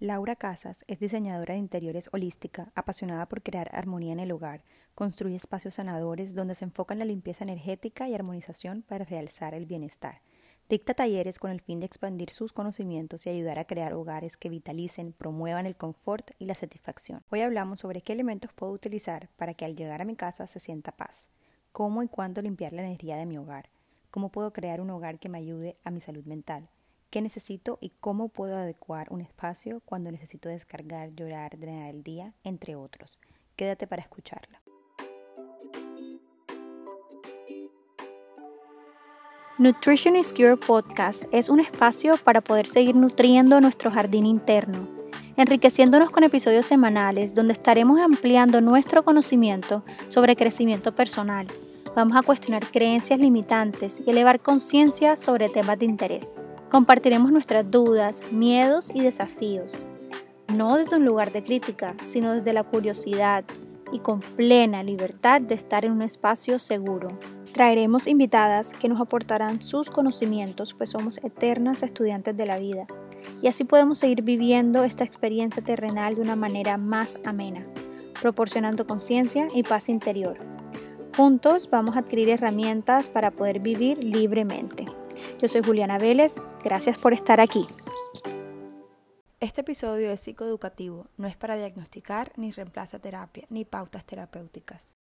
Laura Casas es diseñadora de interiores holística, apasionada por crear armonía en el hogar. Construye espacios sanadores donde se enfoca en la limpieza energética y armonización para realzar el bienestar. Dicta talleres con el fin de expandir sus conocimientos y ayudar a crear hogares que vitalicen, promuevan el confort y la satisfacción. Hoy hablamos sobre qué elementos puedo utilizar para que al llegar a mi casa se sienta paz, cómo y cuándo limpiar la energía de mi hogar, cómo puedo crear un hogar que me ayude a mi salud mental, qué necesito y cómo puedo adecuar un espacio cuando necesito descargar, llorar, drenar el día, entre otros. Quédate para escucharla. Nutrition is Cure Podcast es un espacio para poder seguir nutriendo nuestro jardín interno, enriqueciéndonos con episodios semanales donde estaremos ampliando nuestro conocimiento sobre crecimiento personal. Vamos a cuestionar creencias limitantes y elevar conciencia sobre temas de interés. Compartiremos nuestras dudas, miedos y desafíos, no desde un lugar de crítica, sino desde la curiosidad y con plena libertad de estar en un espacio seguro. Traeremos invitadas que nos aportarán sus conocimientos, pues somos eternas estudiantes de la vida, y así podemos seguir viviendo esta experiencia terrenal de una manera más amena, proporcionando conciencia y paz interior. Juntos vamos a adquirir herramientas para poder vivir libremente. Yo soy Juliana Vélez, gracias por estar aquí. Este episodio es psicoeducativo, no es para diagnosticar ni reemplaza terapia ni pautas terapéuticas.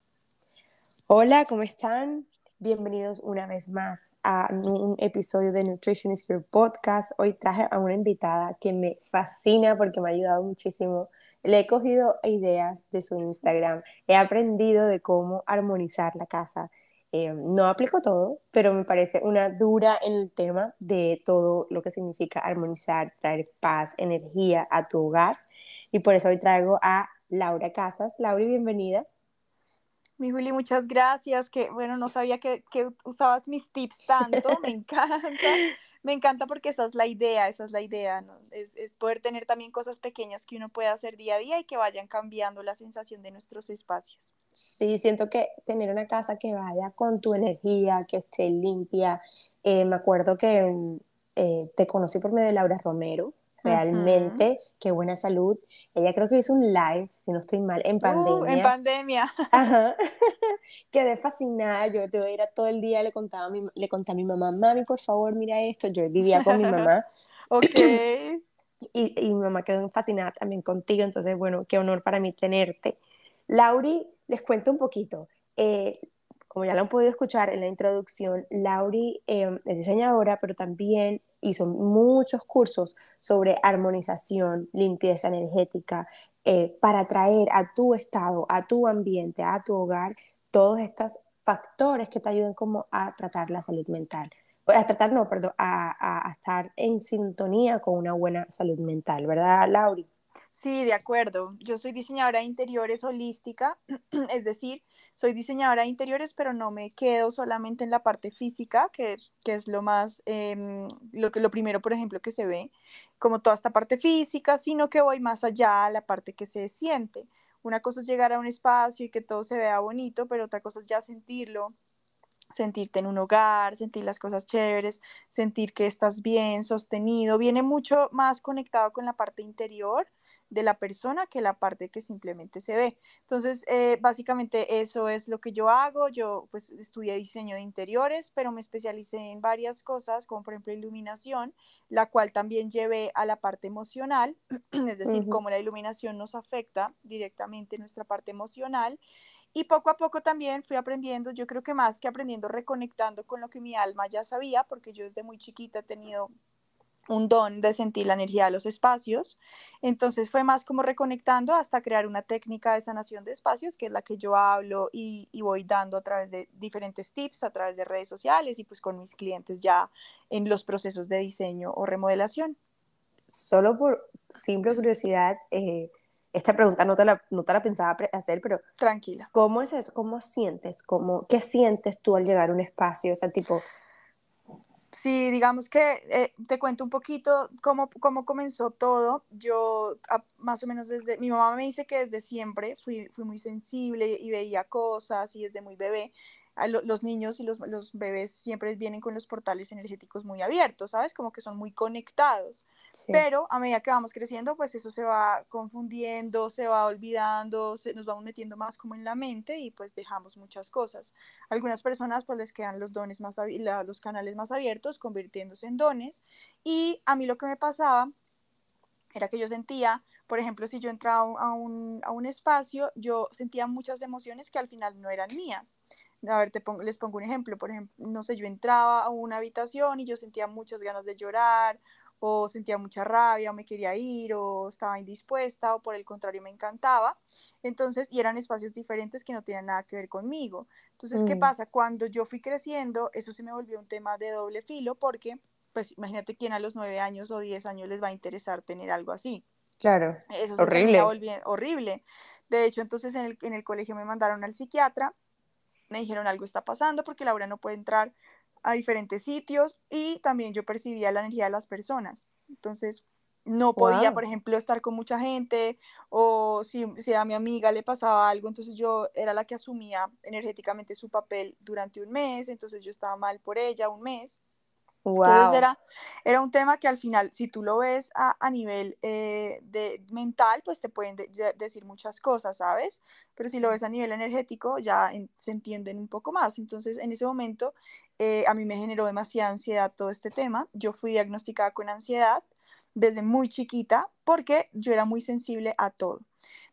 Hola, ¿cómo están? Bienvenidos una vez más a un episodio de Nutrition is Your Podcast. Hoy traje a una invitada que me fascina porque me ha ayudado muchísimo. Le he cogido ideas de su Instagram, he aprendido de cómo armonizar la casa, eh, no aplico todo, pero me parece una dura en el tema de todo lo que significa armonizar, traer paz, energía a tu hogar. Y por eso hoy traigo a Laura Casas. Laura, bienvenida. Mi Juli, muchas gracias. Que bueno, no sabía que, que usabas mis tips tanto. Me encanta me encanta porque esa es la idea, esa es la idea, es, es, poder tener también cosas pequeñas que uno puede hacer día a día y que vayan cambiando la sensación de nuestros espacios. Sí, siento que tener una casa que vaya con tu energía, que esté limpia. Eh, me acuerdo que eh, te conocí por medio de Laura Romero, realmente, qué buena salud. Ella creo que hizo un live, si no estoy mal, en pandemia. Uh, en pandemia. Ajá. Quedé fascinada, yo te ir a todo el día, le contaba a mi, le conté a mi mamá, mami, por favor, mira esto. Yo vivía con mi mamá. ok. Y, y, mi mamá quedó fascinada también contigo, entonces, bueno, qué honor para mí tenerte. Lauri, les cuento un poquito. Eh, como ya lo han podido escuchar en la introducción, Lauri eh, es diseñadora, pero también hizo muchos cursos sobre armonización, limpieza energética, eh, para traer a tu estado, a tu ambiente, a tu hogar, todos estos factores que te ayuden como a tratar la salud mental. A tratar, no, perdón, a, a estar en sintonía con una buena salud mental, ¿verdad, Lauri? Sí, de acuerdo. Yo soy diseñadora de interiores holística, es decir, soy diseñadora de interiores, pero no me quedo solamente en la parte física, que, es lo más, em, lo, que, lo primero, por ejemplo, que se ve, como toda esta parte física, sino que voy más allá a la parte que se siente. Una cosa es llegar a un espacio y que todo se vea bonito, pero otra cosa es ya sentirlo, sentirte en un hogar, sentir las cosas chéveres, sentir que estás bien, sostenido, viene mucho más conectado con la parte interior de la persona que la parte que simplemente se ve. Entonces, eh, básicamente eso es lo que yo hago. Yo pues estudié diseño de interiores, pero me especialicé en varias cosas, como por ejemplo iluminación, la cual también llevé a la parte emocional, es decir, cómo la iluminación nos afecta directamente en nuestra parte emocional. Y poco a poco también fui aprendiendo, yo creo que más que aprendiendo, reconectando con lo que mi alma ya sabía, porque yo desde muy chiquita he tenido un don de sentir la energía de los espacios. Entonces fue más como reconectando hasta crear una técnica de sanación de espacios, que es la que yo hablo y, voy dando a través de diferentes tips, a través de redes sociales y pues con mis clientes ya en los procesos de diseño o remodelación. Solo por simple curiosidad, eh, esta pregunta no te, la, no te la pensaba hacer, pero... Tranquila. ¿Cómo es eso? ¿Cómo sientes? ¿Cómo, ¿Qué sientes tú al llegar a un espacio? O sea, tipo Sí, digamos que eh, te cuento un poquito cómo, cómo comenzó todo. Yo más o menos desde, mi mamá me dice que desde siempre fui, fui muy sensible y veía cosas y desde muy bebé. Los niños y los, los, bebés siempre vienen con los portales energéticos muy abiertos, ¿sabes? Como que son muy conectados. Pero a medida que vamos creciendo, pues eso se va confundiendo, se va olvidando, se, nos vamos metiendo más como en la mente y pues dejamos muchas cosas. Algunas personas pues les quedan los dones más, los canales más abiertos, convirtiéndose en dones. Y a mí lo que me pasaba era que yo sentía, por ejemplo, si yo entraba a un, a un, espacio, yo sentía muchas emociones que al final no eran mías. A ver, te pongo, les pongo un ejemplo. Por ejemplo, no sé, yo entraba a una habitación y yo sentía muchas ganas de llorar, o sentía mucha rabia, o me quería ir, o estaba indispuesta, o por el contrario me encantaba. Entonces, y eran espacios diferentes que no tenían nada que ver conmigo. Entonces, ¿qué mm. pasa? Cuando yo fui creciendo, eso se me volvió un tema de doble filo, porque pues imagínate quién a los nueve años o diez años les va a interesar tener algo así. Claro. Eso horrible. Se horrible. De hecho, entonces en el, en el colegio me mandaron al psiquiatra, me dijeron algo está pasando porque Laura no puede entrar a diferentes sitios y también yo percibía la energía de las personas. Entonces, no podía, por ejemplo, estar con mucha gente o si, si, a mi amiga le pasaba algo, entonces yo era la que asumía energéticamente su papel durante un mes, entonces yo estaba mal por ella un mes. Entonces era, era un tema que al final, si tú lo ves a, a nivel eh, de mental, pues te pueden decir muchas cosas, ¿sabes? Pero si lo ves a nivel energético, ya se entienden un poco más. Entonces, en ese momento, eh, a mí me generó demasiada ansiedad todo este tema. Yo fui diagnosticada con ansiedad desde muy chiquita porque yo era muy sensible a todo.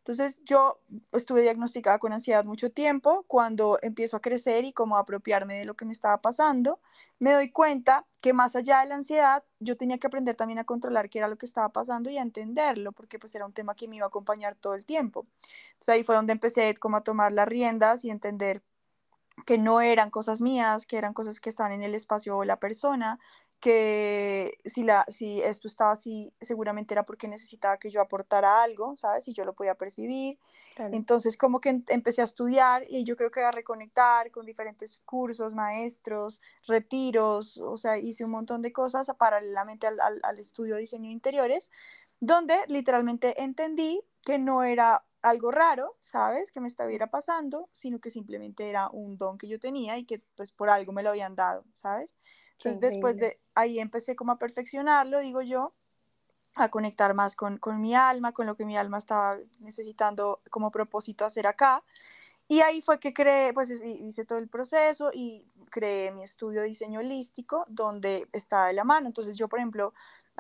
Entonces yo estuve diagnosticada con ansiedad mucho tiempo. Cuando empiezo a crecer y como a apropiarme de lo que me estaba pasando, me doy cuenta que más allá de la ansiedad, yo tenía que aprender también a controlar qué era lo que estaba pasando y a entenderlo, porque pues era un tema que me iba a acompañar todo el tiempo. Entonces ahí fue donde empecé como a tomar las riendas y entender que no eran cosas mías, que eran cosas que están en el espacio o la persona, que si, la, si esto estaba así, seguramente era porque necesitaba que yo aportara algo, ¿sabes? Y yo lo podía percibir. Entonces, como que empecé a estudiar y yo creo que a reconectar con diferentes cursos, maestros, retiros, o sea, hice un montón de cosas paralelamente al, al, al estudio de diseño de interiores, donde literalmente entendí que no era algo raro, ¿sabes? Que me estuviera pasando, sino que simplemente era un don que yo tenía y que pues por algo me lo habían dado, ¿sabes? Entonces después de ahí empecé como a perfeccionarlo, digo yo, a conectar más con, con, mi alma, con lo que mi alma estaba necesitando como propósito hacer acá. Y ahí fue que creé, pues hice todo el proceso y creé mi estudio de diseño holístico donde está de la mano. Entonces yo, por ejemplo,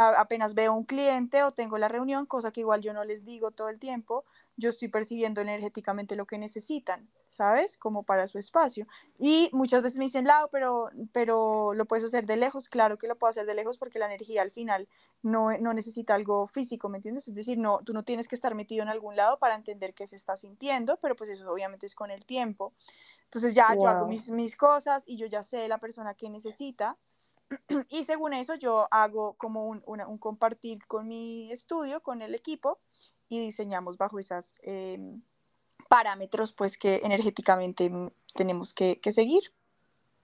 apenas veo un cliente o tengo la reunión, cosa que igual yo no les digo todo el tiempo, yo estoy percibiendo energéticamente lo que necesitan, ¿sabes? Como para su espacio. Y muchas veces me dicen, Lau, pero, pero lo puedes hacer de lejos. Claro que lo puedo hacer de lejos porque la energía al final no, no necesita algo físico, ¿me entiendes? Es decir, no, tú no tienes que estar metido en algún lado para entender qué se está sintiendo, pero pues eso obviamente es con el tiempo. Entonces ya yo hago mis, mis cosas y yo ya sé la persona que necesita y según eso yo hago como un, un, compartir con mi estudio, con el equipo y diseñamos bajo esos em, parámetros pues que energéticamente tenemos que, que, seguir.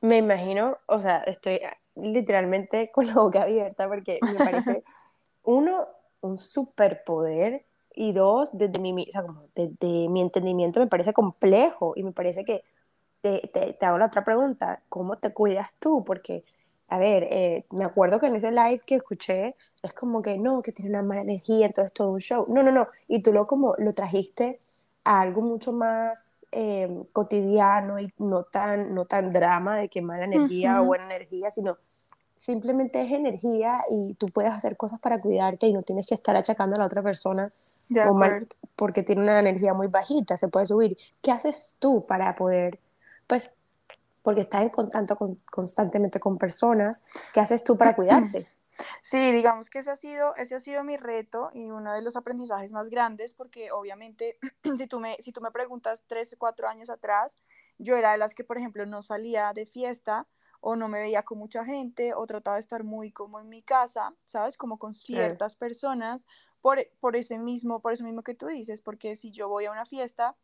Me imagino, o sea, estoy literalmente con la boca abierta porque me parece, uno, un superpoder y dos, desde mi, o sea, como desde mi entendimiento me parece complejo y me parece que te, te, te hago la otra pregunta, ¿cómo te cuidas tú? Porque a ver, eh, me acuerdo que en ese live que escuché, es como que no, que tiene una mala energía, entonces todo un show. No, no, no. Y tú lo como lo trajiste a algo mucho más em, cotidiano y no tan, no tan drama de que mala energía o buena energía, sino simplemente es energía y tú puedes hacer cosas para cuidarte y no tienes que estar achacando a la otra persona porque tiene una energía muy bajita, se puede subir. ¿Qué haces tú para poder, pues, porque estás en contacto constantemente con personas. ¿Qué haces tú para cuidarte? Sí, digamos que ese ha, sido, ese ha sido mi reto y uno de los aprendizajes más grandes, porque obviamente si tú me, si tú me preguntas tres, cuatro años atrás, yo era de las que, por ejemplo, no salía de fiesta o no me veía con mucha gente o trataba de estar muy como en mi casa, ¿sabes? Como con ciertas personas por, por ese mismo, por eso mismo que tú dices, porque si yo voy a una fiesta,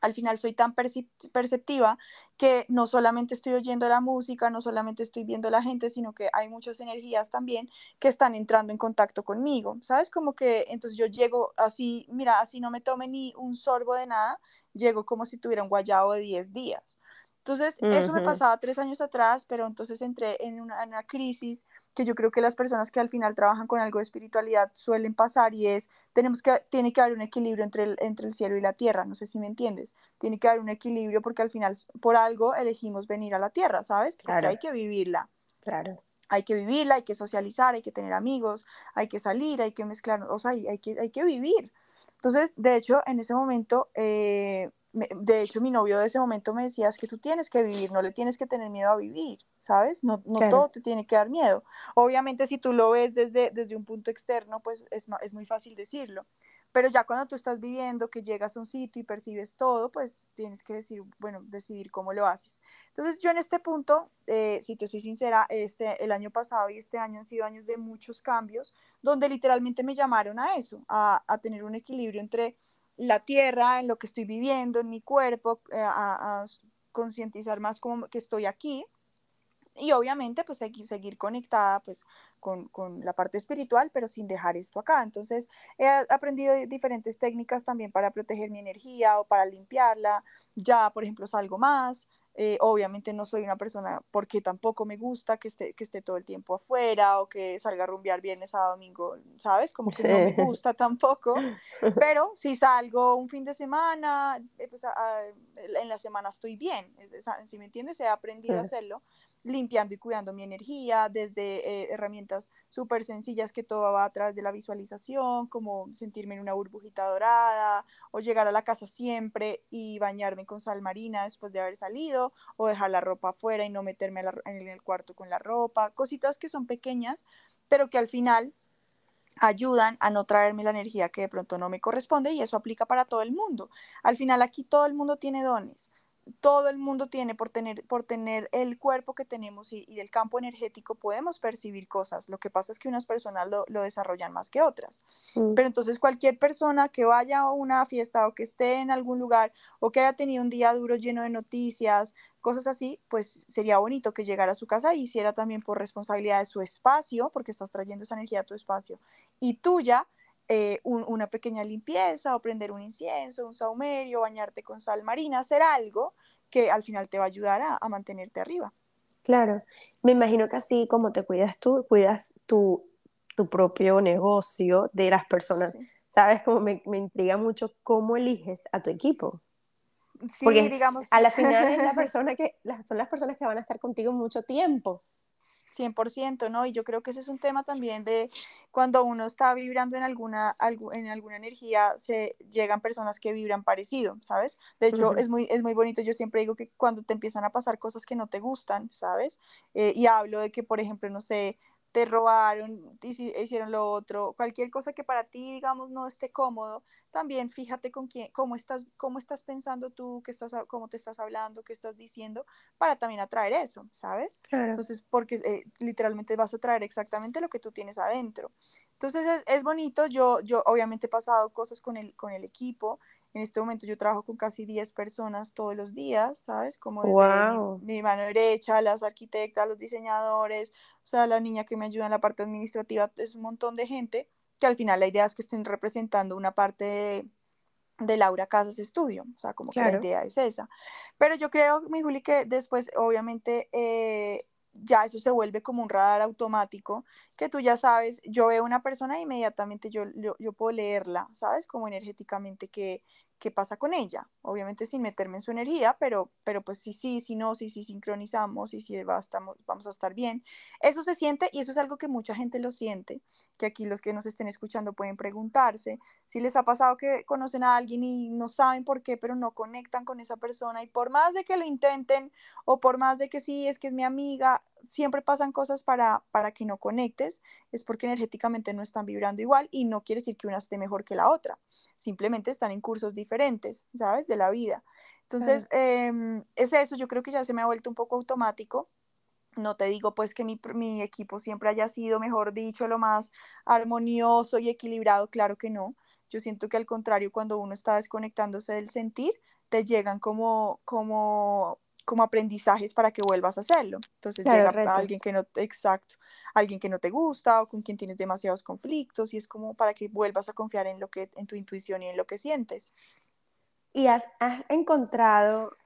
al final soy tan perceptiva que no solamente estoy oyendo la música, no solamente estoy viendo la gente, sino que hay muchas energías también que están entrando en contacto conmigo, ¿sabes? Como que entonces yo llego así, mira, así no me tome ni un sorbo de nada, llego como si tuviera un guayabo de 10 días. Entonces, eso me pasaba tres años atrás, pero entonces entré en una, en una, crisis que yo creo que las personas que al final trabajan con algo de espiritualidad suelen pasar y es, tenemos que, tiene que haber un equilibrio entre el, entre el cielo y la tierra, no sé si me entiendes, tiene que haber un equilibrio porque al final por algo elegimos venir a la tierra, ¿sabes? Porque hay que vivirla. Claro. Hay que vivirla, hay que socializar, hay que tener amigos, hay que salir, hay que mezclar, o sea, hay, hay que, hay que vivir. Entonces, de hecho, en ese momento, eh, de hecho, mi novio de ese momento me decía, es que tú tienes que vivir, no le tienes que tener miedo a vivir, ¿sabes? No, no todo te tiene que dar miedo. Obviamente, si tú lo ves desde, desde un punto externo, pues es, es muy fácil decirlo. Pero ya cuando tú estás viviendo, que llegas a un sitio y percibes todo, pues tienes que decir, bueno, decidir cómo lo haces. Entonces yo en este punto, eh, si te soy sincera, este, el año pasado y este año han sido años de muchos cambios, donde literalmente me llamaron a eso, a, a tener un equilibrio entre la tierra, en lo que estoy viviendo, en mi cuerpo, eh, a, a concientizar más como que estoy aquí y obviamente pues hay que seguir conectada pues con, con, la parte espiritual, pero sin dejar esto acá. Entonces he aprendido diferentes técnicas también para proteger mi energía o para limpiarla. Ya, por ejemplo, salgo más, eh, obviamente no soy una persona porque tampoco me gusta que esté, que esté todo el tiempo afuera o que salga a rumbear viernes a domingo, ¿sabes? Como que no me gusta tampoco. Pero si salgo un fin de semana, eh, pues, en la semana estoy bien. Si me entiendes, he aprendido a hacerlo limpiando y cuidando mi energía, desde eh, herramientas súper sencillas que todo va a través de la visualización, como sentirme en una burbujita dorada, o llegar a la casa siempre y bañarme con sal marina después de haber salido, o dejar la ropa afuera y no meterme en el cuarto con la ropa, cositas que son pequeñas, pero que al final ayudan a no traerme la energía que de pronto no me corresponde y eso aplica para todo el mundo. Al final aquí todo el mundo tiene dones todo el mundo tiene por tener, por tener el cuerpo que tenemos y, y, el campo energético, podemos percibir cosas. Lo que pasa es que unas personas lo, lo desarrollan más que otras. Mm. Pero entonces cualquier persona que vaya a una fiesta o que esté en algún lugar o que haya tenido un día duro lleno de noticias, cosas así, pues sería bonito que llegara a su casa y hiciera también por responsabilidad de su espacio, porque estás trayendo esa energía a tu espacio, y tuya, eh, una pequeña limpieza o prender un incienso, un saumerio, bañarte con sal marina, hacer algo que al final te va a ayudar a, mantenerte arriba. Claro, me imagino que así como te cuidas tú, cuidas tu, tu propio negocio de las personas. ¿Sabes? Como me, me, intriga mucho cómo eliges a tu equipo. Sí, Porque digamos. A la final es la persona que, son las personas que van a estar contigo mucho tiempo. 100%, ¿no? Y yo creo que ese es un tema también de cuando uno está vibrando en alguna, en alguna energía, se llegan personas que vibran parecido, ¿sabes? De hecho, es, muy, es muy bonito, yo siempre digo que cuando te empiezan a pasar cosas que no te gustan, ¿sabes? Eh, y hablo de que, por ejemplo, no sé, te robaron, hicieron lo otro, cualquier cosa que para ti, digamos, no esté cómodo, también fíjate con quién, cómo estás, cómo estás pensando tú, qué estás, cómo te estás hablando, qué estás diciendo, para también atraer eso, ¿sabes? Entonces, porque eh, literalmente vas a traer exactamente lo que tú tienes adentro. Entonces, es, es, bonito, yo, yo obviamente he pasado cosas con el, con el equipo, en este momento yo trabajo con casi 10 personas todos los días, ¿sabes? Como desde mi, mano derecha, las arquitectas, los diseñadores, o sea, la niña que me ayuda en la parte administrativa, es un montón de gente que al final la idea es que estén representando una parte de, Laura Casas Estudio, o sea, como que la idea es esa. Pero yo creo, mi Juli, que después, obviamente, eh, ya eso se vuelve como un radar automático, que tú ya sabes, yo veo una persona e inmediatamente yo, yo, yo puedo leerla, ¿sabes? Como energéticamente que, qué pasa con ella. Obviamente sin meterme en su energía, pero, pero pues sí, sí, sí, no, sí, sí, sincronizamos y si va, estamos, vamos a estar bien. Eso se siente y eso es algo que mucha gente lo siente, que aquí los que nos estén escuchando pueden preguntarse si les ha pasado que conocen a alguien y no saben por qué, pero no conectan con esa persona y por más de que lo intenten o por más de que sí, es que es mi amiga, siempre pasan cosas para, para que no conectes, es porque energéticamente no están vibrando igual y no quiere decir que una esté mejor que la otra simplemente están en cursos diferentes, ¿sabes? De la vida. Entonces, em, es eso, yo creo que ya se me ha vuelto un poco automático. No te digo pues que mi, mi equipo siempre haya sido, mejor dicho, lo más armonioso y equilibrado, claro que no. Yo siento que al contrario, cuando uno está desconectándose del sentir, te llegan como, como como aprendizajes para que vuelvas a hacerlo. Entonces llega alguien que no, exacto, alguien que no te gusta o con quien tienes demasiados conflictos y es como para que vuelvas a confiar en lo que, en tu intuición y en lo que sientes. ¿Y has, has encontrado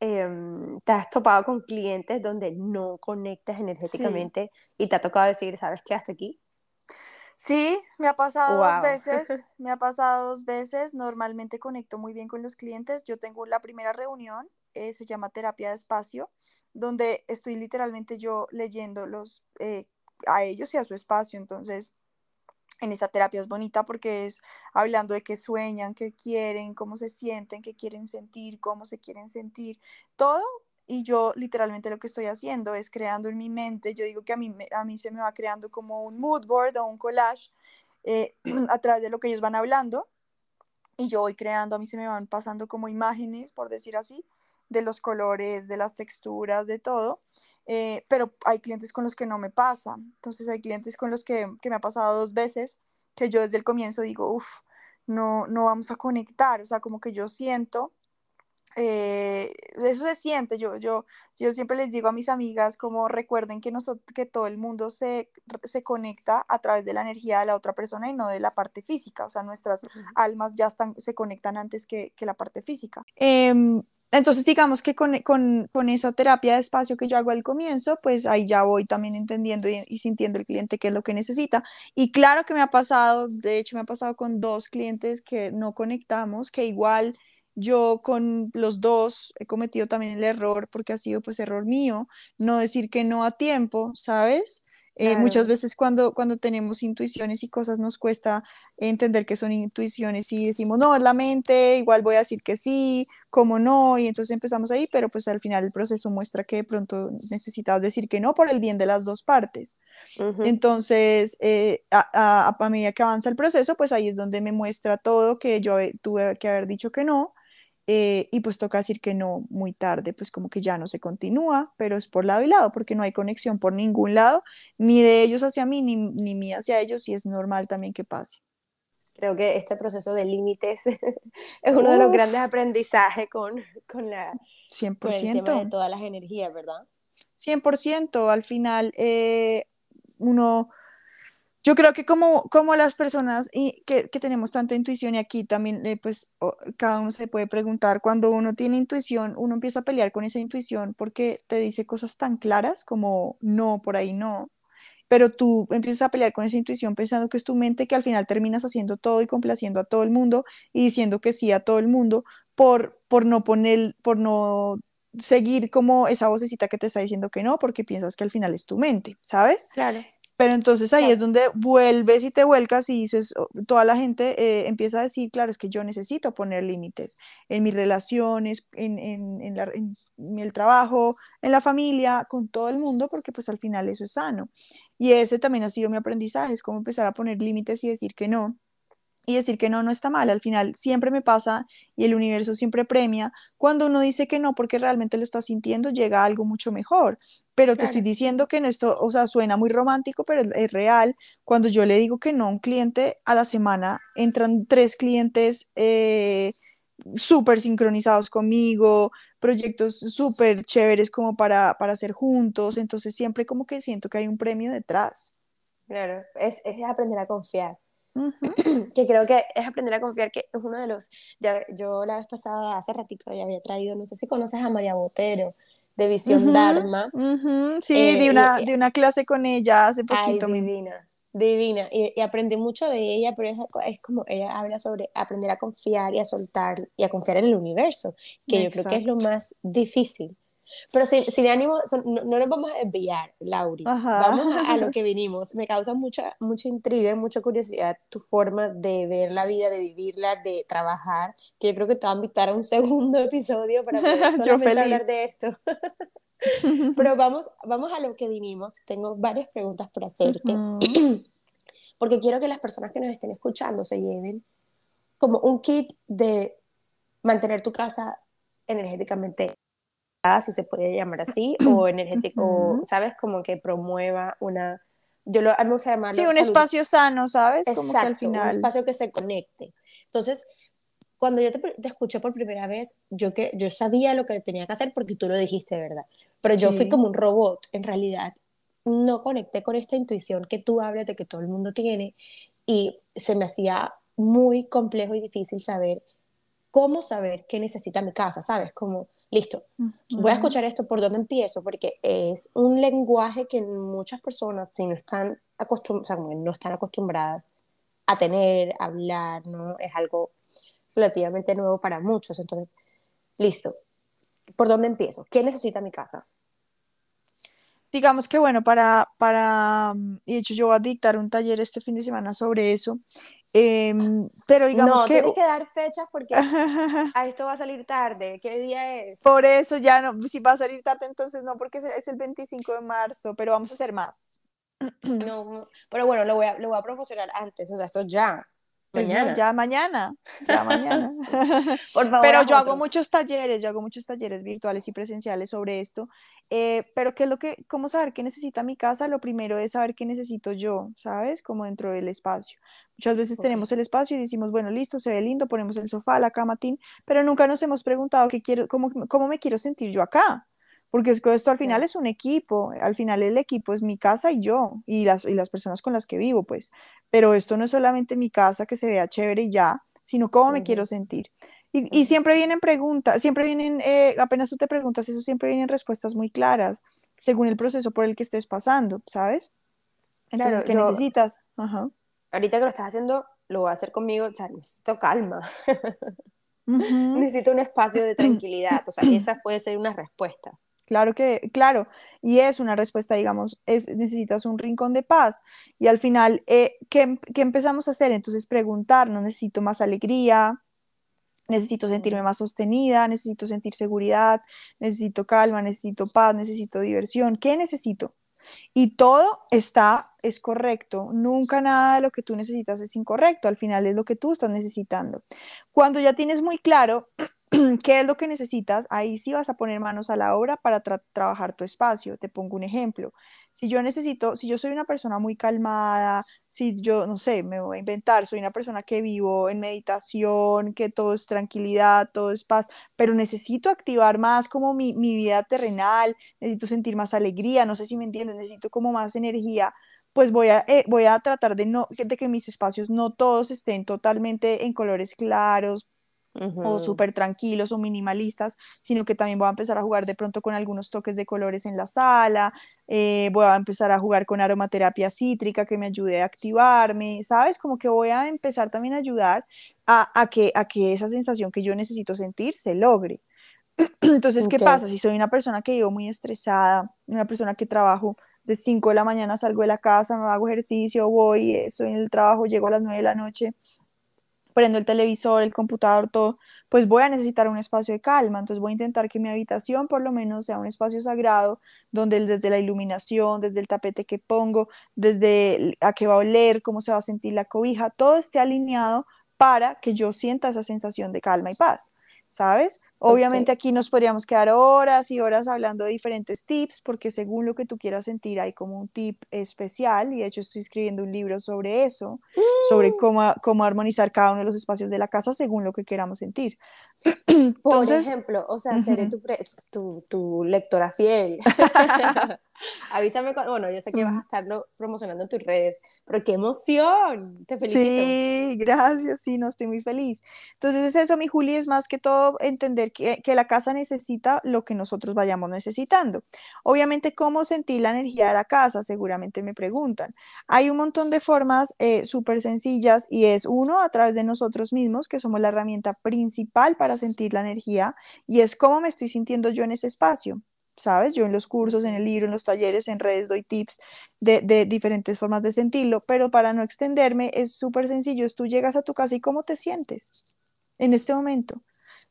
em, te has topado con clientes donde no conectas energéticamente y te ha tocado decir, ¿sabes qué? Hasta aquí. Sí, me ha pasado dos veces, me ha pasado dos veces. Normalmente conecto muy bien con los clientes. Yo tengo la primera reunión, eh, se llama terapia de espacio, donde estoy literalmente yo leyéndolos eh, a ellos y a su espacio. Entonces, en esa terapia es bonita porque es hablando de qué sueñan, qué quieren, cómo se sienten, qué quieren sentir, cómo se quieren sentir, todo. Y yo literalmente lo que estoy haciendo es creando en mi mente, yo digo que a mí, a mí se me va creando como un mood board o un collage eh, a través de lo que ellos van hablando y yo voy creando, a mí se me van pasando como imágenes, por decir así, de los colores, de las texturas, de todo. Eh, pero hay clientes con los que no me pasa. Entonces hay clientes con los que, que me ha pasado dos veces que yo desde el comienzo digo, uff, no, no vamos a conectar. O sea, como que yo siento, eh, eso se siente. Yo, yo, yo siempre les digo a mis amigas, como recuerden que, nosotros, que todo el mundo se, se conecta a través de la energía de la otra persona y no de la parte física. O sea, nuestras almas ya están, se conectan antes que, que la parte física. Eh, entonces, digamos que con, con, con, esa terapia de espacio que yo hago al comienzo, pues ahí ya voy también entendiendo y, sintiendo el cliente qué es lo que necesita. Y claro que me ha pasado, de hecho me ha pasado con dos clientes que no conectamos, que igual yo con los dos he cometido también el error, porque ha sido pues error mío, no decir que no a tiempo, ¿sabes? Eh, muchas veces cuando, cuando tenemos intuiciones y cosas nos cuesta entender que son intuiciones y decimos, no, es la mente, igual voy a decir que sí, como no, y entonces empezamos ahí, pero pues al final el proceso muestra que de pronto necesitas decir que no por el bien de las dos partes. Entonces, eh, a, a, medida que avanza el proceso, pues ahí es donde me muestra todo que yo tuve que haber dicho que no eh, y pues toca decir que no muy tarde, pues como que ya no se continúa, pero es por lado y lado, porque no hay conexión por ningún lado, ni de ellos hacia mí, ni, ni mí hacia ellos, y es normal también que pase. Creo que este proceso de límites es uno de los grandes aprendizajes con, con, la, 100%. Con el tema de todas las energías, ¿verdad? 100%, al final eh, uno yo creo que como, como las personas que, que tenemos tanta intuición y aquí también, eh, pues cada uno se puede preguntar, cuando uno tiene intuición, uno empieza a pelear con esa intuición porque te dice cosas tan claras como no, por ahí no, pero tú empiezas a pelear con esa intuición pensando que es tu mente que al final terminas haciendo todo y complaciendo a todo el mundo y diciendo que sí a todo el mundo por, por no poner, por no seguir como esa vocecita que te está diciendo que no, porque piensas que al final es tu mente, ¿sabes? Claro. Pero entonces ahí es donde vuelves y te vuelcas y dices, toda la gente eh, empieza a decir, claro, es que yo necesito poner límites en mis relaciones, en, en, en, la, en, el trabajo, en la familia, con todo el mundo, porque pues al final eso es sano. Y ese también ha sido mi aprendizaje, es como empezar a poner límites y decir que no y decir que no, no está mal. Al final siempre me pasa y el universo siempre premia. Cuando uno dice que no porque realmente lo está sintiendo, llega algo mucho mejor. Pero te estoy diciendo que no esto, o sea, suena muy romántico, pero es, real. Cuando yo le digo que no a un cliente a la semana, entran tres clientes eh, súper sincronizados conmigo, proyectos súper chéveres como para, para hacer juntos. Entonces siempre como que siento que hay un premio detrás. Claro, es, es aprender a confiar que creo que es aprender a confiar, que es uno de los, ya, yo la vez pasada, hace ratito ya había traído, no sé si conoces a María Botero, de Visión Dharma. Sí, eh, de, una, de una clase con ella hace poquito. Ay, divina, divina, y, aprendí mucho de ella, pero es, es, como, ella habla sobre aprender a confiar y a soltar y a confiar en el universo, que yo creo que es lo más difícil pero sin, sin ánimo, no, nos vamos a desviar, Lauri. Vamos a, lo que vinimos. Me causa mucha, mucha intriga mucha curiosidad tu forma de ver la vida, de vivirla, de trabajar, que yo creo que te va a invitar a un segundo episodio para poder solamente hablar de esto. Pero vamos, vamos a lo que vinimos. Tengo varias preguntas por hacerte. Porque quiero que las personas que nos estén escuchando se lleven como un kit de mantener tu casa energéticamente si se puede llamar así, o energético, ¿sabes? Como que promueva una... Yo lo, me gusta llamarlo... Sí, un espacio sano, ¿sabes? Como que al final... un espacio que se conecte. Entonces, cuando yo te, te, escuché por primera vez, yo, que, yo sabía lo que tenía que hacer porque tú lo dijiste, ¿verdad? Pero yo fui como un robot, en realidad. No conecté con esta intuición que tú hablas de que todo el mundo tiene y se me hacía muy complejo y difícil saber cómo saber qué necesita mi casa, ¿sabes? Como listo, voy a escuchar esto, ¿por dónde empiezo? Porque es un lenguaje que muchas personas, si no están, no están acostumbradas a tener, a hablar, ¿no? Es algo relativamente nuevo para muchos. Entonces, listo, ¿por dónde empiezo? ¿Qué necesita mi casa? digamos que bueno, para, para, y de hecho yo voy a dictar un taller este fin de semana sobre eso, em, pero digamos no, que... tienes que dar fechas porque a esto va a salir tarde, ¿qué día es? Por eso ya no, si va a salir tarde entonces no, porque es el 25 de marzo, pero vamos a hacer más. No, pero bueno, lo voy a, lo voy a promocionar antes, o sea, esto ya. Mañana. Ya mañana, ya mañana. Por favor. Pero yo hago muchos talleres, yo hago muchos talleres virtuales y presenciales sobre esto. Eh, pero ¿qué es lo que, cómo saber qué necesita mi casa? Lo primero es saber qué necesito yo, ¿sabes? Como dentro del espacio. Muchas veces tenemos el espacio y decimos, bueno, listo, se ve lindo, ponemos el sofá, la cama, pero nunca nos hemos preguntado qué quiero, cómo, cómo me quiero sentir yo acá porque es que esto al final es un equipo, al final el equipo es mi casa y yo, y las, y las personas con las que vivo, pues, pero esto no es solamente mi casa que se vea chévere y ya, sino cómo me quiero sentir. Y, y, siempre vienen preguntas, siempre vienen, eh, apenas tú te preguntas eso, siempre vienen respuestas muy claras, según el proceso por el que estés pasando, ¿sabes? Entonces, ¿qué necesitas? Ajá. Ahorita que lo estás haciendo, lo voy a hacer conmigo, o sea, necesito calma. necesito un espacio de tranquilidad, o sea, esa puede ser una respuesta. Claro que, claro, y es una respuesta, digamos, es, necesitas un rincón de paz. Y al final, eh, ¿qué, ¿qué, empezamos a hacer? Entonces, preguntarnos, necesito más alegría, necesito sentirme más sostenida, necesito sentir seguridad, necesito calma, necesito paz, necesito diversión. ¿Qué necesito? Y todo está, es correcto. Nunca nada de lo que tú necesitas es incorrecto. Al final es lo que tú estás necesitando. Cuando ya tienes muy claro qué es lo que necesitas, ahí sí vas a poner manos a la obra para trabajar tu espacio. Te pongo un ejemplo. Si yo necesito, si yo soy una persona muy calmada, si yo, no sé, me voy a inventar, soy una persona que vivo en meditación, que todo es tranquilidad, todo es paz, pero necesito activar más como mi, mi vida terrenal, necesito sentir más alegría, no sé si me entiendes, necesito como más energía pues voy a, eh, voy a tratar de, no, de que mis espacios no todos estén totalmente en colores claros, o súper tranquilos o minimalistas, sino que también voy a empezar a jugar de pronto con algunos toques de colores en la sala, eh, voy a empezar a jugar con aromaterapia cítrica que me ayude a activarme, ¿sabes? Como que voy a empezar también a ayudar a, que, a que esa sensación que yo necesito sentir se logre. Entonces, ¿qué pasa? Si soy una persona que vivo muy estresada, una persona que trabajo de 5 de la mañana, salgo de la casa, me hago ejercicio, voy, estoy en el trabajo, llego a las 9 de la noche, prendo el televisor, el computador, todo, pues voy a necesitar un espacio de calma. Entonces voy a intentar que mi habitación por lo menos sea un espacio sagrado, donde desde la iluminación, desde el tapete que pongo, desde a qué va a oler, cómo se va a sentir la cobija, todo esté alineado para que yo sienta esa sensación de calma y paz. ¿sabes? Obviamente aquí nos podríamos quedar horas y horas hablando de diferentes tips, porque según lo que tú quieras sentir hay como un tip especial, y de hecho estoy escribiendo un libro sobre eso, sobre mm. cómo, cómo armonizar cada uno de los espacios de la casa según lo que queramos sentir. Por ejemplo, o sea, seré tu, tu, tu lectora fiel. Avísame cuando, bueno, yo sé que vas a estarlo promocionando en tus redes, pero qué emoción, te felicito. Sí, gracias, sí, no, estoy muy feliz. Entonces es eso, mi Juli, es más que todo entender que, la casa necesita lo que nosotros vayamos necesitando. Obviamente, ¿cómo sentir la energía de la casa? Seguramente me preguntan. Hay un montón de formas eh, súper sencillas y es uno a través de nosotros mismos, que somos la herramienta principal para sentir la energía, y es cómo me estoy sintiendo yo en ese espacio. ¿sabes? Yo en los cursos, en el libro, en los talleres, en redes doy tips de, diferentes formas de sentirlo, pero para no extenderme es súper sencillo, es tú llegas a tu casa y cómo te sientes en este momento.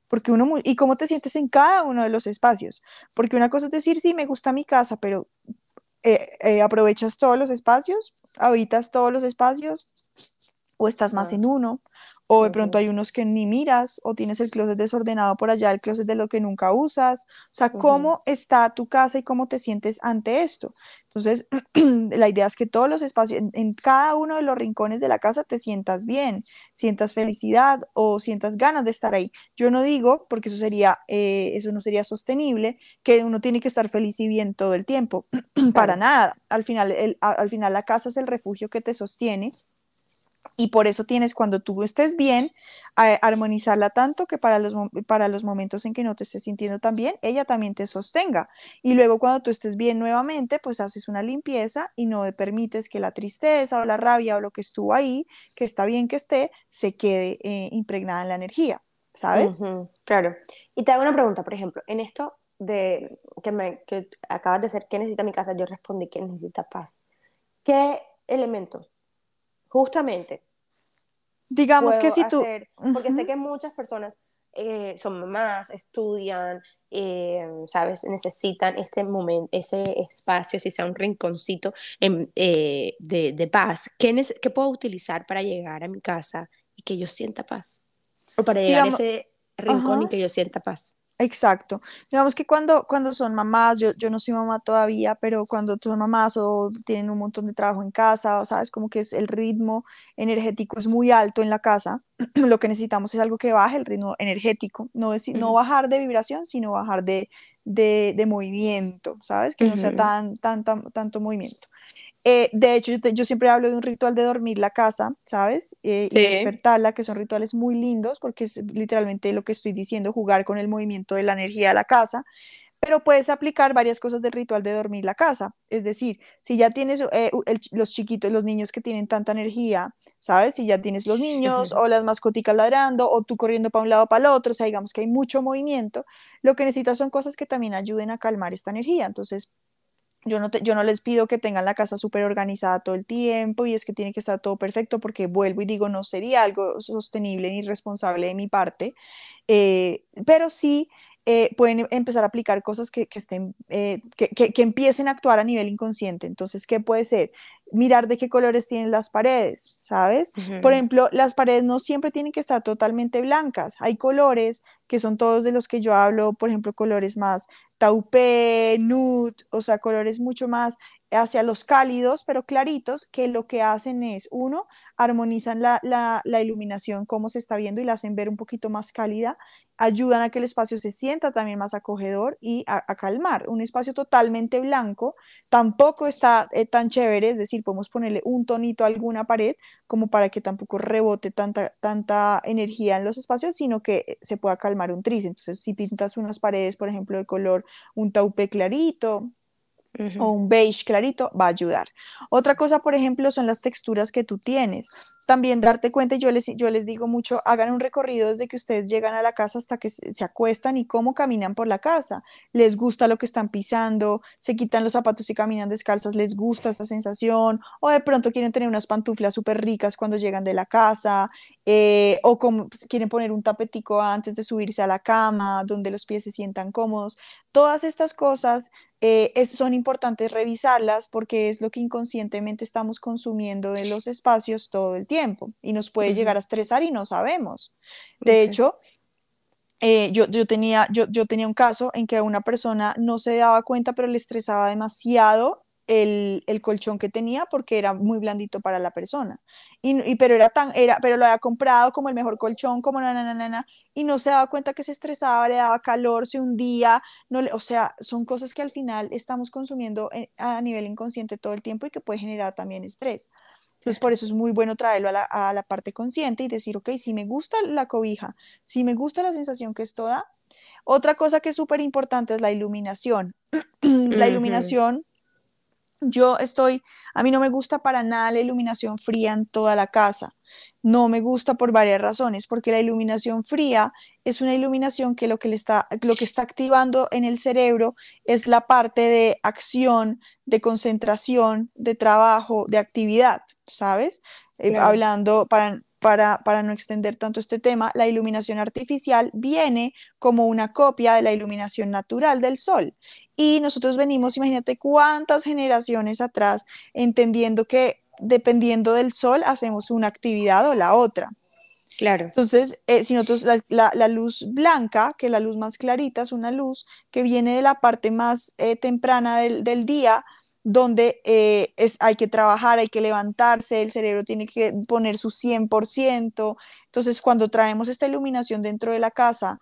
Porque uno, y cómo te sientes en cada uno de los espacios. Porque una cosa es decir, sí, me gusta mi casa, pero eh, eh, aprovechas todos los espacios, habitas todos los espacios, o estás más en uno, o de pronto hay unos que ni miras, o tienes el closet desordenado por allá, el closet de lo que nunca usas. O sea, ¿cómo está tu casa y cómo te sientes ante esto? Entonces, la idea es que todos los espacios, en, cada uno de los rincones de la casa te sientas bien, sientas felicidad o sientas ganas de estar ahí. Yo no digo, porque eso sería, eh, eso no sería sostenible, que uno tiene que estar feliz y bien todo el tiempo. Para nada. Al final, al final la casa es el refugio que te sostiene y por eso tienes, cuando tú estés bien, armonizarla tanto que para los, para los momentos en que no te estés sintiendo tan bien, ella también te sostenga. Y luego cuando tú estés bien nuevamente, pues haces una limpieza y no permites que la tristeza o la rabia o lo que estuvo ahí, que está bien que esté, se quede eh, impregnada en la energía, ¿sabes? claro. Y te hago una pregunta, por ejemplo, en esto de que, me, que acabas de hacer, ¿qué necesita mi casa? Yo respondí que necesita paz. ¿Qué elementos justamente. Digamos que si tú... porque sé que muchas personas eh, son mamás, estudian, eh, ¿sabes? Necesitan este momento, ese espacio, si sea un rinconcito eh, de, paz. ¿Qué, ¿Qué, puedo utilizar para llegar a mi casa y que yo sienta paz? O para llegar a ese rincón y que yo sienta paz. Exacto. Digamos que cuando, cuando son mamás, yo, yo no soy mamá todavía, pero cuando son mamás o tienen un montón de trabajo en casa, ¿sabes? Como que es el ritmo energético es muy alto en la casa, lo que necesitamos es algo que baje el ritmo energético, no, decir, no bajar de vibración, sino bajar de, de, de movimiento, ¿sabes? Que no sea tan, tan, tan, tanto movimiento. Eh, de hecho, yo, siempre hablo de un ritual de dormir la casa, ¿sabes? Eh, y despertarla, que son rituales muy lindos, porque es literalmente lo que estoy diciendo, jugar con el movimiento de la energía de la casa. Pero puedes aplicar varias cosas del ritual de dormir la casa. Es decir, si ya tienes eh, los chiquitos, los niños que tienen tanta energía, ¿sabes? Si ya tienes los niños o las mascoticas ladrando o tú corriendo para un lado para el otro, o sea, digamos que hay mucho movimiento, lo que necesitas son cosas que también ayuden a calmar esta energía. Entonces, yo no, yo no les pido que tengan la casa súper organizada todo el tiempo y es que tiene que estar todo perfecto porque vuelvo y digo, no sería algo sostenible ni responsable de mi parte, eh, pero sí eh, pueden empezar a aplicar cosas que, estén, eh, que, que, empiecen a actuar a nivel inconsciente. Entonces, ¿qué puede ser? Mirar de qué colores tienen las paredes, ¿sabes? Por ejemplo, las paredes no siempre tienen que estar totalmente blancas. Hay colores que son todos de los que yo hablo, por ejemplo, colores más taupé, nude, o sea, colores mucho más hacia los cálidos, pero claritos, que lo que hacen es, uno, armonizan la, la, iluminación, cómo se está viendo y la hacen ver un poquito más cálida, ayudan a que el espacio se sienta también más acogedor y a, calmar. Un espacio totalmente blanco tampoco está eh, tan chévere, es decir, podemos ponerle un tonito a alguna pared como para que tampoco rebote tanta, tanta energía en los espacios, sino que se pueda calmar un tris. Entonces, si pintas unas paredes, por ejemplo, de color un taupe clarito, o un beige clarito va a ayudar. Otra cosa, por ejemplo, son las texturas que tú tienes. También darte cuenta, yo les, yo les digo mucho, hagan un recorrido desde que ustedes llegan a la casa hasta que se, acuestan y cómo caminan por la casa. Les gusta lo que están pisando, se quitan los zapatos y caminan descalzas, les gusta esa sensación, o de pronto quieren tener unas pantuflas súper ricas cuando llegan de la casa, eh, o como, pues, quieren poner un tapetico antes de subirse a la cama, donde los pies se sientan cómodos. Todas estas cosas eh, son importantes revisarlas porque es lo que inconscientemente estamos consumiendo de los espacios todo el tiempo y nos puede llegar a estresar y no sabemos. De hecho, eh, yo, yo, tenía, yo, yo tenía un caso en que una persona no se daba cuenta, pero le estresaba demasiado el, el, colchón que tenía porque era muy blandito para la persona. Y, pero era tan, era, pero lo había comprado como el mejor colchón, como na, na, na, na, y no se daba cuenta que se estresaba, le daba calor, se hundía, no le, o sea, son cosas que al final estamos consumiendo a nivel inconsciente todo el tiempo y que puede generar también estrés. Entonces, por eso es muy bueno traerlo a la, a la parte consciente y decir, ok, si me gusta la cobija, si me gusta la sensación que esto da. Otra cosa que es súper importante es la iluminación. la iluminación yo estoy, a mí no me gusta para nada la iluminación fría en toda la casa. No me gusta por varias razones, porque la iluminación fría es una iluminación que lo que, le está, lo que está activando en el cerebro es la parte de acción, de concentración, de trabajo, de actividad, ¿sabes? Eh, hablando para, para, no extender tanto este tema, la iluminación artificial viene como una copia de la iluminación natural del sol. Y nosotros venimos, imagínate cuántas generaciones atrás, entendiendo que dependiendo del sol hacemos una actividad o la otra. Claro. Entonces, eh, si nosotros, la, luz blanca, que es la luz más clarita, es una luz que viene de la parte más eh, temprana del, del día, donde eh, es, hay que trabajar, hay que levantarse, el cerebro tiene que poner su 100%. Entonces, cuando traemos esta iluminación dentro de la casa,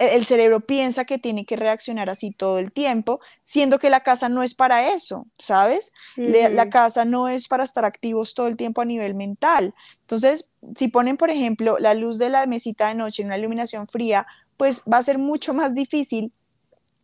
el cerebro piensa que tiene que reaccionar así todo el tiempo, siendo que la casa no es para eso, ¿sabes? La casa no es para estar activos todo el tiempo a nivel mental. Entonces, si ponen, por ejemplo, la luz de la mesita de noche en una iluminación fría, pues va a ser mucho más difícil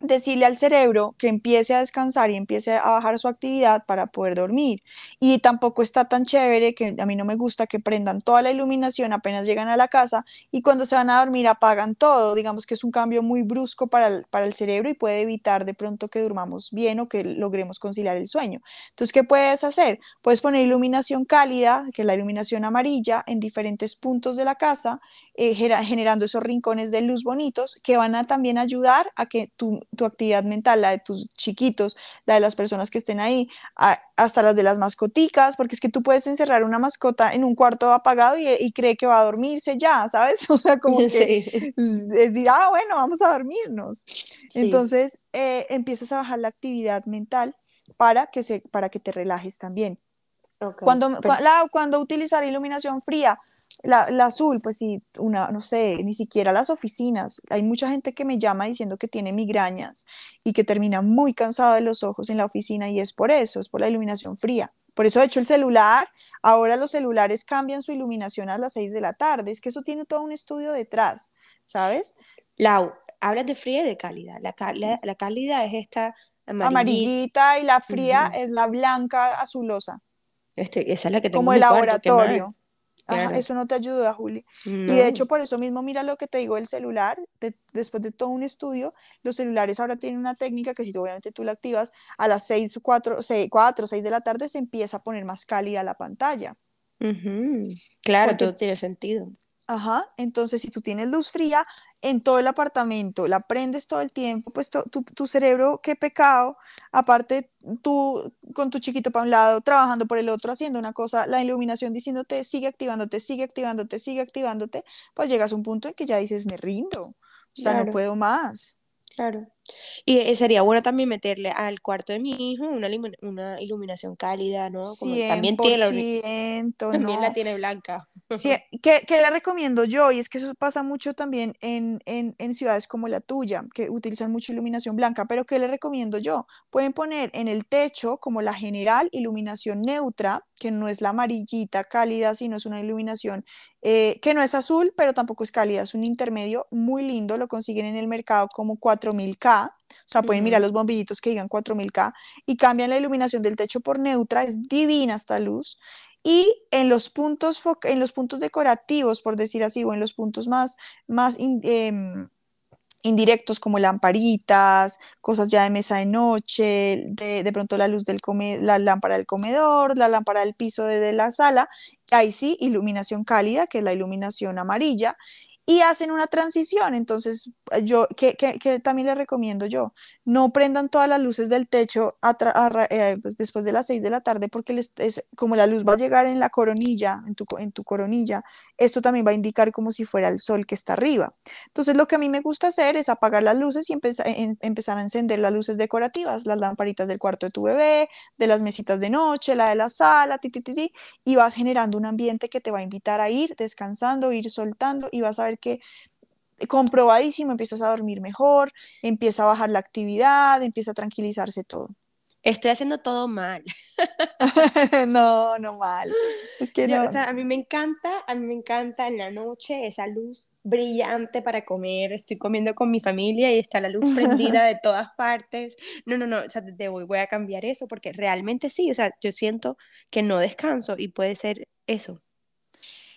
decirle al cerebro que empiece a descansar y empiece a bajar su actividad para poder dormir. Y tampoco está tan chévere que a mí no me gusta que prendan toda la iluminación apenas llegan a la casa y cuando se van a dormir apagan todo. Digamos que es un cambio muy brusco para el, para el cerebro y puede evitar de pronto que durmamos bien o que logremos conciliar el sueño. Entonces, ¿qué puedes hacer? Puedes poner iluminación cálida, que es la iluminación amarilla, en diferentes puntos de la casa, eh, generando esos rincones de luz bonitos que van a también ayudar a que tu tu actividad mental, la de tus chiquitos, la de las personas que estén ahí, hasta las de las mascoticas, porque es que tú puedes encerrar una mascota en un cuarto apagado y, cree que va a dormirse ya, ¿sabes? O sea, como que es, decir, ah, bueno, vamos a dormirnos. Entonces, eh, empiezas a bajar la actividad mental para que, se, para que te relajes también. Cuando, cuando utilizar iluminación fría, la, azul, pues sí, una, no sé, ni siquiera las oficinas. Hay mucha gente que me llama diciendo que tiene migrañas y que termina muy cansado de los ojos en la oficina y es por eso, es por la iluminación fría. Por eso, de hecho, el celular, ahora los celulares cambian su iluminación a las 6 de la tarde. Es que eso tiene todo un estudio detrás, ¿sabes? Lau, hablas de fría y de cálida. La, la, cálida es esta amarillita, y la fría es la blanca azulosa. Este, esa es la que tengo Como el laboratorio eso no te ayuda, Juli. Y de hecho, por eso mismo, mira lo que te digo, el celular, después de todo un estudio, los celulares ahora tienen una técnica que si obviamente tú la activas, a las 6, 4, 6, 4, 6 de la tarde se empieza a poner más cálida la pantalla. Claro, todo tiene sentido. Ajá, entonces si tú tienes luz fría en todo el apartamento, la prendes todo el tiempo, pues tu, tu, cerebro, qué pecado, aparte tú con tu chiquito para un lado, trabajando por el otro, haciendo una cosa, la iluminación diciéndote, sigue activándote, sigue activándote, sigue activándote, pues llegas a un punto en que ya dices, me rindo, o sea, no puedo más. Claro. Y eh, sería bueno también meterle al cuarto de mi hijo una, una iluminación cálida, ¿no? Como también tiene la, también la tiene blanca. Sí, ¿qué, le recomiendo yo? Y es que eso pasa mucho también en, en, ciudades como la tuya, que utilizan mucha iluminación blanca, pero ¿qué le recomiendo yo? Pueden poner en el techo como la general iluminación neutra, que no es la amarillita cálida, sino es una iluminación eh, que no es azul, pero tampoco es cálida, es un intermedio muy lindo, lo consiguen en el mercado como 4000K, o sea, pueden mirar los bombillitos que digan 4000K y cambian la iluminación del techo por neutra, es divina esta luz. Y en los puntos, en los puntos decorativos, por decir así, o en los puntos más, más em, indirectos como lamparitas, cosas ya de mesa de noche, de, de pronto la luz del come, la lámpara del comedor, la lámpara del piso de, la sala, ahí sí, iluminación cálida, que es la iluminación amarilla, y hacen una transición. Entonces, yo, que, también les recomiendo yo, no prendan todas las luces del techo eh, pues, después de las 6 de la tarde, porque les, es, como la luz va a llegar en la coronilla, en tu, en tu coronilla, esto también va a indicar como si fuera el sol que está arriba. Entonces, lo que a mí me gusta hacer es apagar las luces y empezar, a encender las luces decorativas, las lamparitas del cuarto de tu bebé, de las mesitas de noche, la de la sala, y vas generando un ambiente que te va a invitar a ir descansando, ir soltando y vas a ver que comprobadísimo, empiezas a dormir mejor, empieza a bajar la actividad, empieza a tranquilizarse todo. Estoy haciendo todo mal. no, no mal. Es que a mí me encanta, a mí me encanta en la noche esa luz brillante para comer. Estoy comiendo con mi familia y está la luz prendida de todas partes. No, no, no, o sea, voy a cambiar eso porque realmente sí, o sea, yo siento que no descanso y puede ser eso,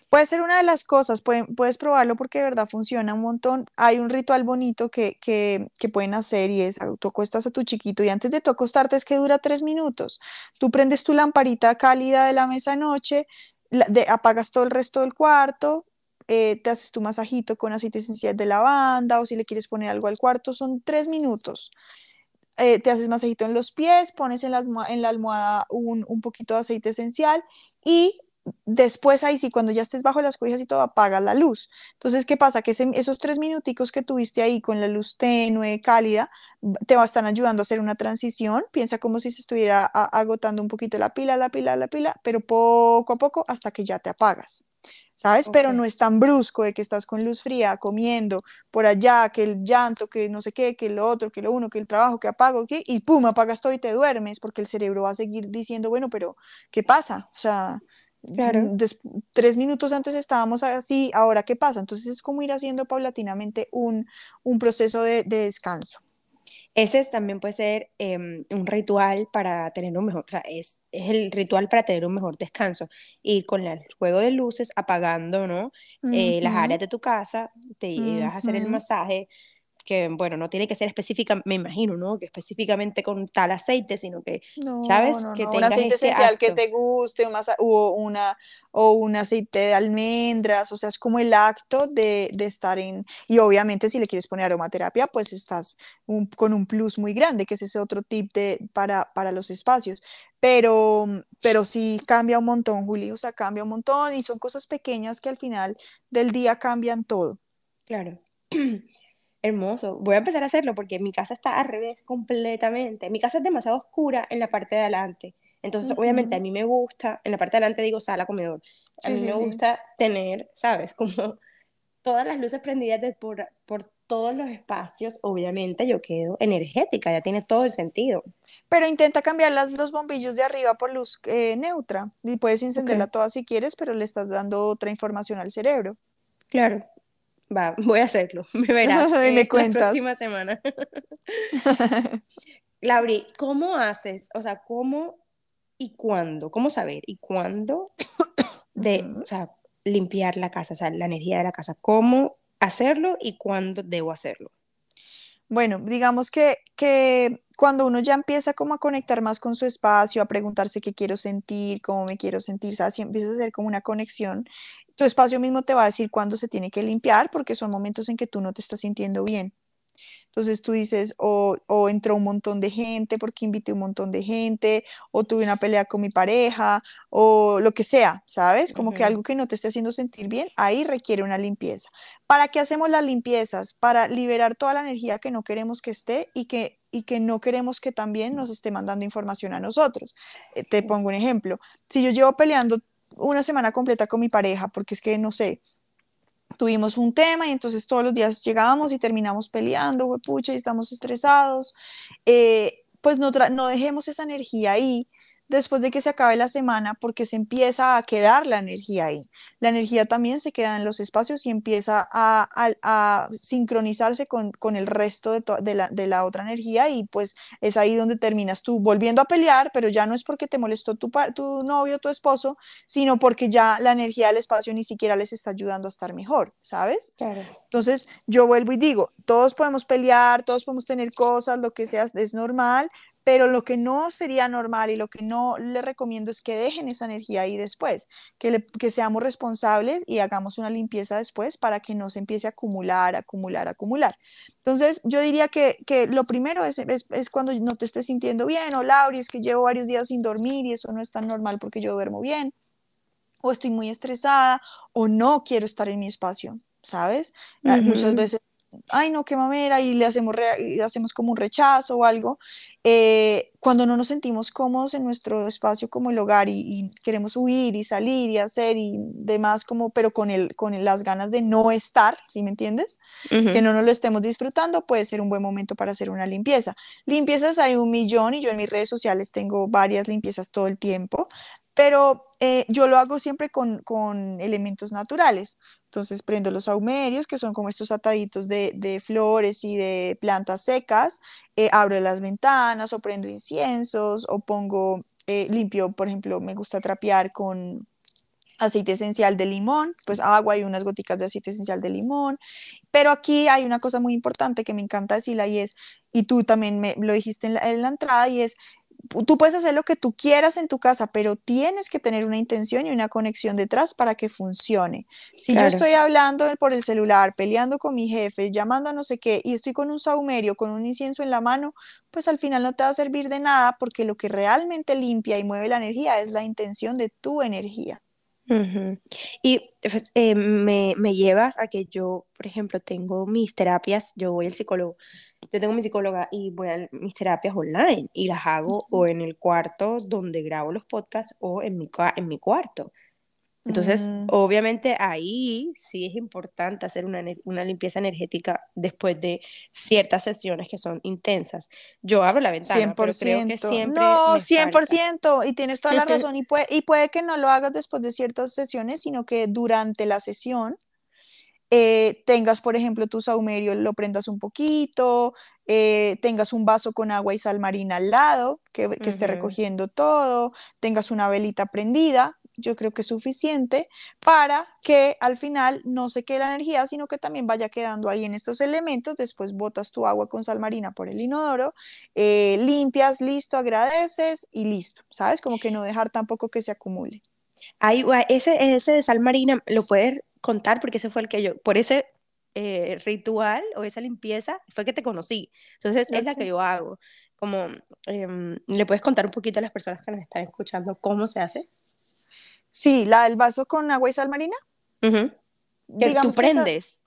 Puede ser una de las cosas, puedes probarlo porque de verdad funciona un montón. Hay un ritual bonito que, que, que, pueden hacer y es, tú acuestas a tu chiquito y antes de tú acostarte es que dura tres minutos. Tú prendes tu lamparita cálida de la mesa noche, de, apagas todo el resto del cuarto, eh, te haces tu masajito con aceite esencial de lavanda o si le quieres poner algo al cuarto, son tres minutos. Eh, te haces masajito en los pies, pones en la, en la almohada un, un poquito de aceite esencial y después ahí sí, cuando ya estés bajo las cobijas y todo, apagas la luz. Entonces, ¿qué pasa? Que esos tres minuticos que tuviste ahí con la luz tenue, cálida, te va a estar ayudando a hacer una transición. Piensa como si se estuviera agotando un poquito la pila, la pila, la pila, pero poco a poco hasta que ya te apagas. ¿sabes? Pero no es tan brusco de que estás con luz fría, comiendo por allá, que el llanto, que no sé qué, que lo otro, que lo uno, que el trabajo, que apago, que, y pum, apagas todo y te duermes, porque el cerebro va a seguir diciendo, bueno, pero ¿qué pasa? O sea, Claro. tres minutos antes estábamos así, ahora qué pasa. Entonces es como ir haciendo paulatinamente un, un proceso de, de, descanso. Ese también puede ser em, un ritual para tener un mejor, o sea, es, es, el ritual para tener un mejor descanso. Y con el juego de luces, apagando, ¿no? Eh, las áreas de tu casa, te vas a hacer el masaje, que, bueno, no tiene que ser específica, me imagino, ¿no? Que específicamente con tal aceite, sino que, ¿sabes? que un aceite esencial que te guste, o, una, o un aceite de almendras, o sea, es como el acto de, de estar en, y obviamente si le quieres poner aromaterapia, pues estás con un plus muy grande, que es ese otro tip de, para, para los espacios, pero, pero sí cambia un montón, Juli, o sea, cambia un montón y son cosas pequeñas que al final del día cambian todo. Claro. Hermoso. Voy a empezar a hacerlo porque mi casa está al revés completamente. Mi casa es demasiado oscura en la parte de adelante. Entonces, obviamente, a mí me gusta, en la parte de adelante digo sala, comedor. A mí me gusta tener, ¿sabes? Como todas las luces prendidas por, por todos los espacios. Obviamente, yo quedo energética, ya tiene todo el sentido. Pero intenta cambiar las, los bombillos de arriba por luz eh, neutra. Y puedes encenderla toda si quieres, pero le estás dando otra información al cerebro. Claro, Va, voy a hacerlo. Me verás. me cuentas. La próxima semana. Lauri, ¿cómo haces? O sea, ¿cómo y cuándo? ¿Cómo saber? ¿Y cuándo de, o sea, limpiar la casa, o sea, la energía de la casa? ¿Cómo hacerlo y cuándo debo hacerlo? Bueno, digamos que, que cuando uno ya empieza como a conectar más con su espacio, a preguntarse qué quiero sentir, cómo me quiero sentir, ¿sabes? Si empieza a hacer como una conexión, tu espacio mismo te va a decir cuándo se tiene que limpiar porque son momentos en que tú no te estás sintiendo bien. Entonces tú dices, o, entró un montón de gente porque invité un montón de gente, o tuve una pelea con mi pareja, o lo que sea, ¿sabes? Como que algo que no te esté haciendo sentir bien, ahí requiere una limpieza. ¿Para qué hacemos las limpiezas? Para liberar toda la energía que no queremos que esté y que y que no queremos que también nos esté mandando información a nosotros. Eh, te pongo un ejemplo. Si yo llevo peleando una semana completa con mi pareja, porque es que, no sé, tuvimos un tema y entonces todos los días llegábamos y terminamos peleando, pucha, y estamos estresados, eh, pues no, no dejemos esa energía ahí después de que se acabe la semana porque se empieza a quedar la energía ahí. La energía también se queda en los espacios y empieza a, sincronizarse con, el resto de, la, otra energía y pues es ahí donde terminas tú volviendo a pelear, pero ya no es porque te molestó tu, tu novio, tu esposo, sino porque ya la energía del espacio ni siquiera les está ayudando a estar mejor, ¿sabes? Entonces yo vuelvo y digo, todos podemos pelear, todos podemos tener cosas, lo que sea, es normal, pero lo que no sería normal y lo que no le recomiendo es que dejen esa energía ahí después, que, que seamos responsables y hagamos una limpieza después para que no se empiece a acumular, acumular, acumular. Entonces, yo diría que, que lo primero es, es, cuando no te estés sintiendo bien, o Lauri, es que llevo varios días sin dormir y eso no es tan normal porque yo duermo bien, o estoy muy estresada, o no quiero estar en mi espacio, ¿sabes? Muchas veces ay no, qué mamera, y le hacemos, y hacemos como un rechazo o algo, eh, cuando no nos sentimos cómodos en nuestro espacio como el hogar y, queremos huir y salir y hacer y demás, como, pero con, el, con las ganas de no estar, ¿sí me entiendes? Que no nos lo estemos disfrutando, puede ser un buen momento para hacer una limpieza. Limpiezas hay un millón y yo en mis redes sociales tengo varias limpiezas todo el tiempo, pero eh, yo lo hago siempre con, con, elementos naturales. Entonces prendo los saumerios, que son como estos ataditos de, de flores y de plantas secas, eh, abro las ventanas o prendo inciensos o pongo, eh, limpio, por ejemplo, me gusta trapear con aceite esencial de limón, pues agua y unas goticas de aceite esencial de limón. Pero aquí hay una cosa muy importante que me encanta decirla y es, y tú también me lo dijiste en la entrada, y es tú puedes hacer lo que tú quieras en tu casa, pero tienes que tener una intención y una conexión detrás para que funcione. Si yo estoy hablando por el celular, peleando con mi jefe, llamando a no sé qué, y estoy con un saumerio, con un incienso en la mano, pues al final no te va a servir de nada porque lo que realmente limpia y mueve la energía es la intención de tu energía. Y pues, eh, me, me llevas a que yo, por ejemplo, tengo mis terapias, yo voy al psicólogo yo tengo mi psicóloga y voy a mis terapias online y las hago o en el cuarto donde grabo los podcasts o en mi, en mi cuarto. Entonces, Mm. obviamente ahí sí es importante hacer una, una limpieza energética después de ciertas sesiones que son intensas. Yo abro la ventana, pero creo que 100%. siempre No, me 100%. falta. Y tienes toda la Entonces- razón. Y puede, y puede que no lo hagas después de ciertas sesiones, sino que durante la sesión eh, tengas, por ejemplo, tu saumerio, lo prendas un poquito, eh, tengas un vaso con agua y sal marina al lado, que, que esté Ujú. recogiendo todo, tengas una velita prendida. Yo creo que es suficiente para que al final no se quede la energía, sino que también vaya quedando ahí en estos elementos. Después botas tu agua con sal marina por el inodoro, eh, limpias, listo, agradeces y listo. ¿Sabes? Como que no dejar tampoco que se acumule. Ahí, ese, ese de sal marina, ¿lo puedes contar? Porque ese fue el que yo, por ese eh, ritual o esa limpieza, fue que te conocí. Entonces, es la que yo hago. Como, em, ¿le puedes contar un poquito a las personas que nos están escuchando cómo se hace? Sí, la del vaso con agua y sal marina. Ujú. Que Digamos tú que esa- prendes.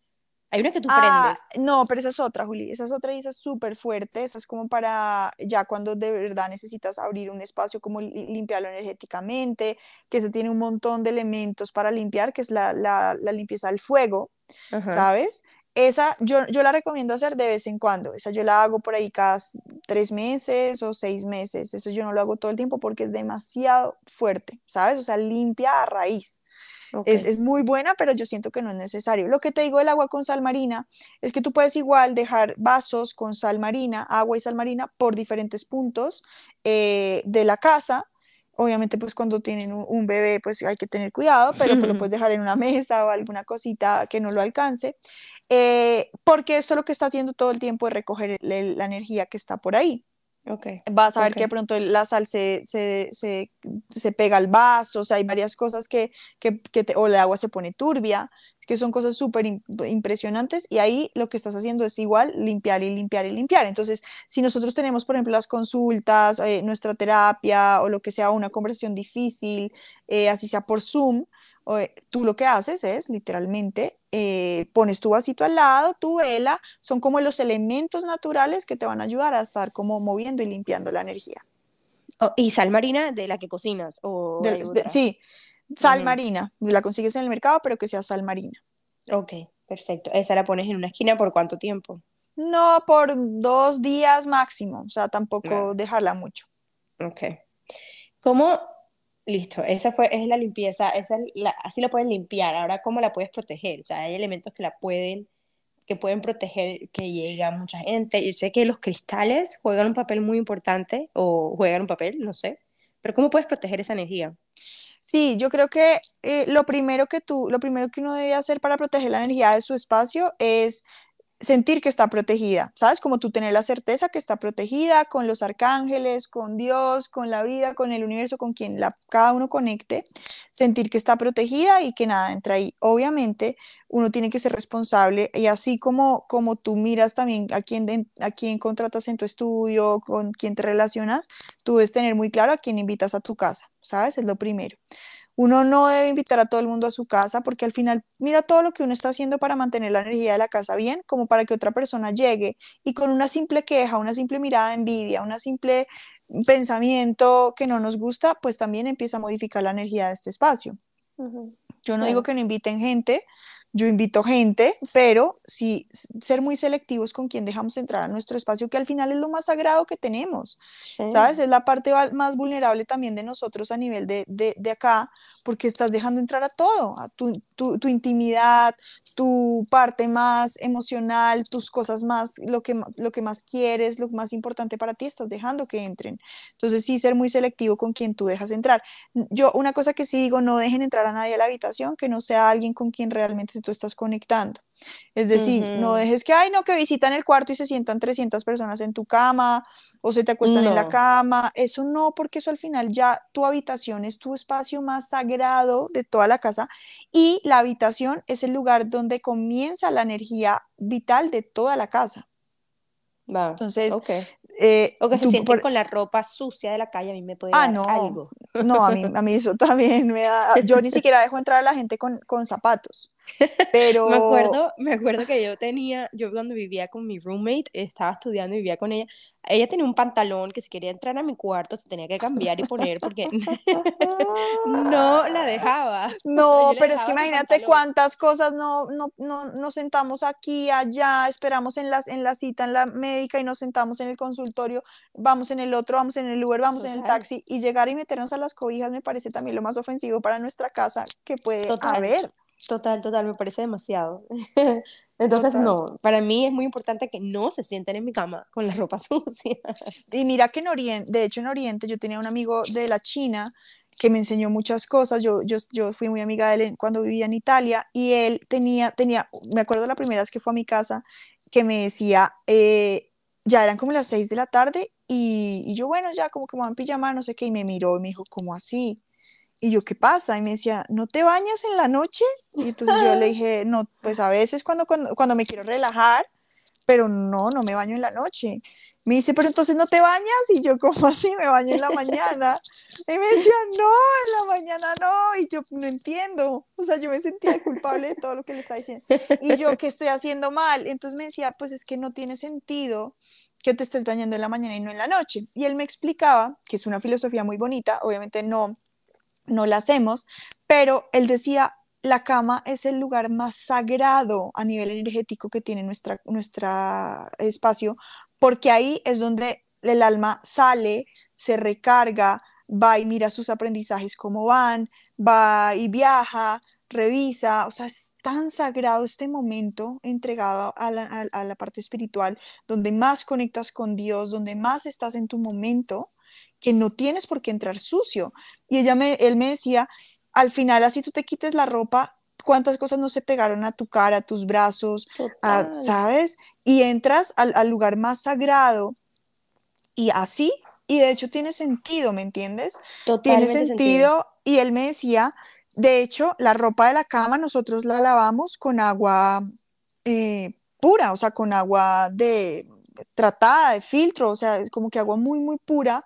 Hay una que tú Ah, prendes. no, pero esa es otra, Juli. Esa es otra y esa es súper fuerte. Esa es como para ya cuando de verdad necesitas abrir un espacio, como li- limpiarlo energéticamente, que se tiene un montón de elementos para limpiar, que es la, la, la limpieza del fuego, Ajá. ¿sabes? Esa yo, yo la recomiendo hacer de vez en cuando. Esa yo la hago por ahí cada tres meses o seis meses. Eso yo no lo hago todo el tiempo porque es demasiado fuerte, ¿sabes? O sea, limpia a raíz. Ok. Es, es muy buena, pero yo siento que no es necesario. Lo que te digo del agua con sal marina es que tú puedes igual dejar vasos con sal marina, agua y sal marina por diferentes puntos eh, de la casa. Obviamente, pues cuando tienen un, un bebé, pues hay que tener cuidado, pero pues lo puedes dejar en una mesa o alguna cosita que no lo alcance, eh, porque esto lo que está haciendo todo el tiempo es recoger el- la energía que está por ahí Ok. vas a ver Ok. que de pronto la sal se, se, se, se pega al vaso, o sea, hay varias cosas que, que, que te- o el agua se pone turbia, que son cosas súper im- impresionantes y ahí lo que estás haciendo es igual limpiar y limpiar y limpiar. Entonces, si nosotros tenemos, por ejemplo, las consultas, eh, nuestra terapia o lo que sea, una conversación difícil, eh, así sea por Zoom, eh, tú lo que haces es literalmente eh, pones tu vasito al lado, tu vela, son como los elementos naturales que te van a ayudar a estar como moviendo y limpiando la energía. Oh, ¿y sal marina de la que cocinas? ¿O de- sí, sal marina, la consigues en el mercado, pero que sea sal marina. Ok, perfecto. Esa la pones en una esquina por cuánto tiempo? No por dos días máximo, o sea, tampoco dejarla mucho. Ok. ¿Cómo? Listo, esa fue, es la limpieza, esa así la pueden limpiar. Ahora, ¿cómo la puedes proteger? O sea, hay elementos que la pueden, que pueden proteger que llegue a mucha gente. Yo sé que los cristales juegan un papel muy importante, o juegan un papel, no sé. Pero ¿cómo puedes proteger esa energía? Sí, yo creo que eh, lo primero que tú, lo primero que uno debe hacer para proteger la energía de su espacio es sentir que está protegida, ¿sabes? Como tú tener la certeza que está protegida con los arcángeles, con Dios, con la vida, con el universo, con quien cada uno conecte, sentir que está protegida y que nada entra ahí. Obviamente, uno tiene que ser responsable y así como, como tú miras también a quién, a quién contratas en tu estudio, con quién te relacionas, tú debes tener muy claro a quién invitas a tu casa, ¿sabes? Es lo primero. Uno no debe invitar a todo el mundo a su casa porque al final mira todo lo que uno está haciendo para mantener la energía de la casa bien, como para que otra persona llegue y con una simple queja, una simple mirada de envidia, una simple pensamiento que no nos gusta, pues también empieza a modificar la energía de este espacio. Yo no digo que no inviten gente, yo invito gente, pero sí ser muy selectivos con quien dejamos entrar a nuestro espacio, que al final es lo más sagrado que tenemos. Sí. ¿Sabes? Es la parte más vulnerable también de nosotros a nivel de, de, de acá, porque estás dejando entrar a todo, a tu, tu, tu intimidad, tu parte más emocional, tus cosas más, lo que, lo que más quieres, lo más importante para ti, estás dejando que entren. Entonces, sí, ser muy selectivo con quien tú dejas entrar. Yo, una cosa que sí digo, no dejen entrar a nadie a la habitación que no sea alguien con quien realmente tú estás conectando. Es decir, no dejes que, ay, no, que visitan el cuarto y se sientan 300 personas en tu cama o se te acuestan en la cama. Eso no, porque eso al final ya tu habitación es tu espacio más sagrado de toda la casa y la habitación es el lugar donde comienza la energía vital de toda la casa. Entonces. Eh, O que se sienten por- con la ropa sucia de la calle, a mí me puede Ah, dar no. algo. No, a mí, a mí eso también me da. Yo ni siquiera dejo entrar a la gente con, con zapatos. Pero. Me acuerdo, me acuerdo que yo tenía, yo cuando vivía con mi roommate, estaba estudiando y vivía con ella, ella tenía un pantalón que si quería entrar a mi cuarto se tenía que cambiar y poner porque no la dejaba. No, pero es que imagínate cuántas cosas no, no, no, nos sentamos aquí, allá, esperamos en, las, en la cita en la médica y nos sentamos en el consultorio, vamos en el otro, vamos en el Uber, vamos en el taxi y llegar y meternos a las cobijas me parece también lo más ofensivo para nuestra casa que puede haber. Total, total, me parece demasiado. Entonces, no, para mí es muy importante que no se sienten en mi cama con la ropa sucia. Y mira que en Oriente, de hecho en Oriente, yo tenía un amigo de la China que me enseñó muchas cosas. Yo, yo, yo fui muy amiga de él cuando vivía en Italia y él tenía, tenía, me acuerdo la primera vez que fue a mi casa, que me decía, eh, ya eran como las seis de la tarde y, y yo, bueno, ya como que me van pijama, no sé qué, y me miró y me dijo, ¿cómo así? Y yo, ¿qué pasa? Y me decía, ¿no te bañas en la noche? Y entonces yo le dije, no, pues a veces cuando, cuando, cuando me quiero relajar, pero no, no me baño en la noche. Me dice, pero entonces no te bañas. Y yo, ¿cómo así? Me baño en la mañana. Y me decía, no, en la mañana no. Y yo, no entiendo. O sea, yo me sentía culpable de todo lo que le está diciendo. Y yo, ¿qué estoy haciendo mal? Entonces me decía, pues es que no tiene sentido que te estés bañando en la mañana y no en la noche. Y él me explicaba, que es una filosofía muy bonita, obviamente no no la hacemos, pero él decía, la cama es el lugar más sagrado a nivel energético que tiene nuestra, nuestra espacio, porque ahí es donde el alma sale, se recarga, va y mira sus aprendizajes cómo van, va y viaja, revisa, o sea, es tan sagrado este momento entregado a la, a la parte espiritual, donde más conectas con Dios, donde más estás en tu momento, que no tienes por qué entrar sucio. Y ella me, él me decía, al final así tú te quites la ropa, cuántas cosas no se pegaron a tu cara, a tus brazos, ¿sabes? Y entras al, al, lugar más sagrado y así, y de hecho tiene sentido, ¿me entiendes? tiene sentido, Y él me decía, de hecho, la ropa de la cama nosotros la lavamos con agua eh, pura, o sea, con agua de tratada, de filtro, o sea, es como que agua muy, muy pura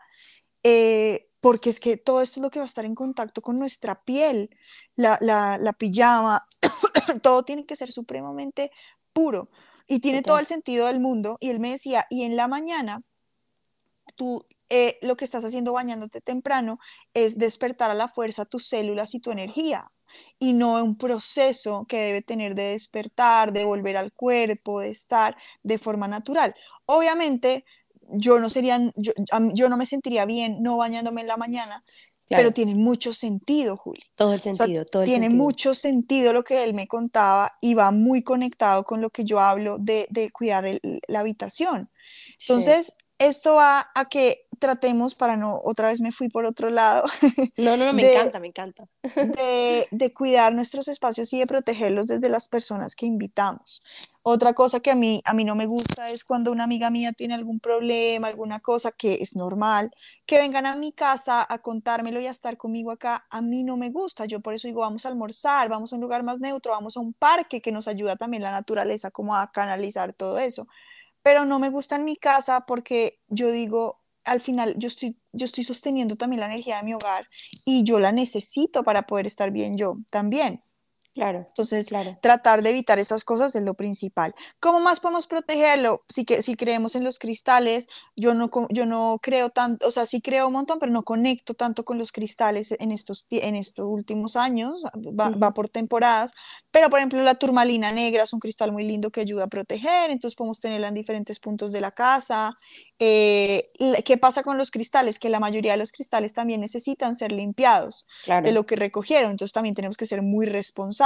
eh, porque es que todo esto es lo que va a estar en contacto con nuestra piel, la, la, pijama, todo tiene que ser supremamente puro y tiene todo el sentido del mundo. Y él me decía, y en la mañana, tú eh, lo que estás haciendo bañándote temprano es despertar a la fuerza tus células y tu energía y no un proceso que debe tener de despertar, de volver al cuerpo, de estar de forma natural. Obviamente, yo no sería, yo, yo, no me sentiría bien no bañándome en la mañana, pero tiene mucho sentido, Juli. Todo el sentido, todo el Tiene mucho sentido lo que él me contaba y va muy conectado con lo que yo hablo de, de cuidar la habitación. Entonces, esto va a que tratemos para no, otra vez me fui por otro lado. No, no, no, me encanta, me encanta. De, de, cuidar nuestros espacios y de protegerlos desde las personas que invitamos. Otra cosa que a mí, a mí no me gusta es cuando una amiga mía tiene algún problema, alguna cosa que es normal, que vengan a mi casa a contármelo y a estar conmigo acá. A mí no me gusta. Yo por eso digo, vamos a almorzar, vamos a un lugar más neutro, vamos a un parque que nos ayuda también la naturaleza como a canalizar todo eso pero no me gusta en mi casa porque yo digo, al final yo estoy, yo estoy sosteniendo también la energía de mi hogar y yo la necesito para poder estar bien yo también. Claro. Entonces, claro. tratar de evitar esas cosas es lo principal. ¿Cómo más podemos protegerlo? Si, que, si creemos en los cristales, yo no, yo no creo tanto, o sea, sí creo un montón, pero no conecto tanto con los cristales en estos, en estos últimos años, va, va, por temporadas. Pero, por ejemplo, la turmalina negra es un cristal muy lindo que ayuda a proteger, entonces podemos tenerla en diferentes puntos de la casa. Eh, ¿Qué pasa con los cristales? Que la mayoría de los cristales también necesitan ser limpiados de lo que recogieron, entonces también tenemos que ser muy responsables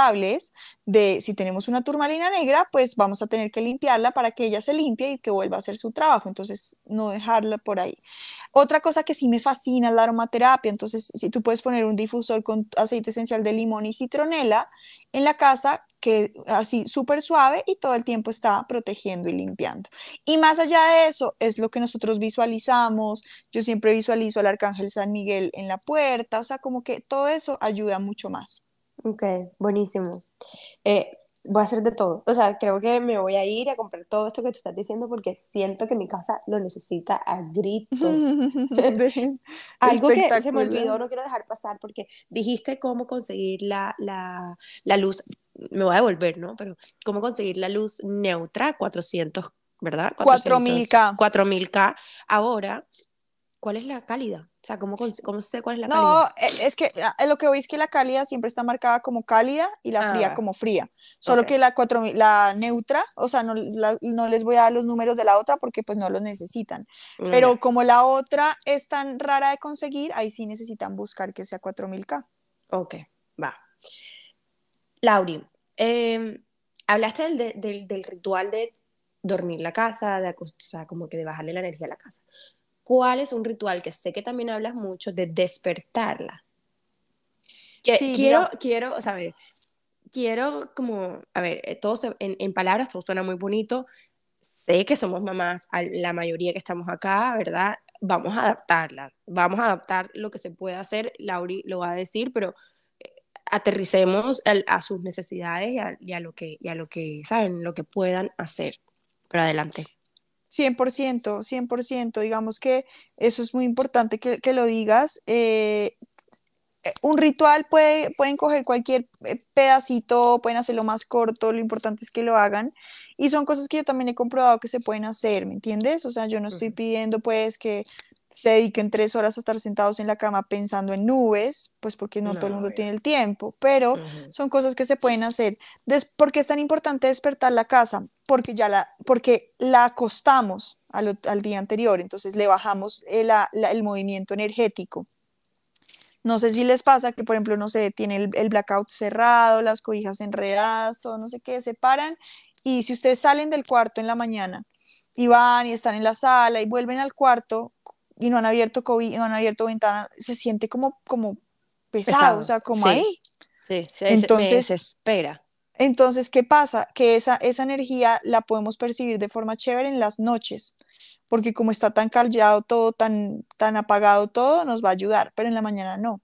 de si tenemos una turmalina negra, pues vamos a tener que limpiarla para que ella se limpie y que vuelva a hacer su trabajo, entonces no dejarla por ahí. Otra cosa que sí me fascina la aromaterapia, entonces si tú puedes poner un difusor con aceite esencial de limón y citronela en la casa que así súper suave y todo el tiempo está protegiendo y limpiando. Y más allá de eso, es lo que nosotros visualizamos. Yo siempre visualizo al Arcángel San Miguel en la puerta, o sea, como que todo eso ayuda mucho más. Ok, buenísimo. Eh, voy a hacer de todo. O sea, creo que me voy a ir a comprar todo esto que tú estás diciendo porque siento que mi casa lo necesita a gritos. Algo que se me olvidó, no quiero dejar pasar porque dijiste cómo conseguir la, la, la luz, me voy a devolver, ¿no? Pero cómo conseguir la luz neutra 400 ¿verdad? 4000K. 4000K. Ahora, ¿cuál es la cálida? O sea, ¿cómo, cómo sé cuál es la cálida? No, e, es que ah, lo que veis es que la cálida siempre está marcada como cálida y la fría Ah. como fría. Solo Ok. que la 4000, la neutra, o sea, no, la- no les voy a dar los números de la otra porque pues no los necesitan. Mm, Pero como la otra es tan rara de conseguir, ahí sí necesitan buscar que sea 4000K. Ok, va. Lauri, em, hablaste del, de- del, del ritual de dormir la casa, de, o sea, como que de bajarle la energía a la casa. ¿Cuál es un ritual que sé que también hablas mucho de despertarla? Que Sí, quiero, quiero, o sea, a ver, quiero como, a ver, eh, todo se- en, en palabras todo suena muy bonito. Sé que somos mamás, la mayoría que estamos acá, ¿verdad? Vamos a adaptarla, vamos a adaptar lo que se pueda hacer, Lauri lo va a decir, pero eh, aterricemos a sus necesidades y a, y a lo que, y a lo que, ¿saben? Lo que puedan hacer. Pero adelante. 100%, 100%, digamos que eso es muy importante que, que lo digas. eh, eh, un ritual puede, pueden coger cualquier eh, pedacito, pueden hacerlo más corto, lo importante es que lo hagan. Y son cosas que yo también he comprobado que se pueden hacer, ¿me entiendes? O sea, yo no estoy pidiendo pues que se dediquen tres horas a estar sentados en la cama pensando en nubes, pues porque no, todo el mundo tiene el tiempo, pero son cosas que se pueden hacer. Des- ¿Por qué es tan importante despertar la casa? Porque ya la, porque la acostamos al, día anterior, entonces le bajamos el, la- el movimiento energético. No sé si les pasa que, por ejemplo, no sé, tiene el, el blackout cerrado, las cobijas enredadas, todo no sé qué, se paran y si ustedes salen del cuarto en la mañana y van y están en la sala y vuelven al cuarto y no han abierto cobi- no han abierto ventana, se siente como, como pesado, Pesado, o sea, como sí. ahí. Sí, se, Entonces- desespera. Entonces, ¿qué pasa? Que esa, esa energía la podemos percibir de forma chévere en las noches, porque como está tan callado todo, tan, tan apagado todo, nos va a ayudar, pero en la mañana no.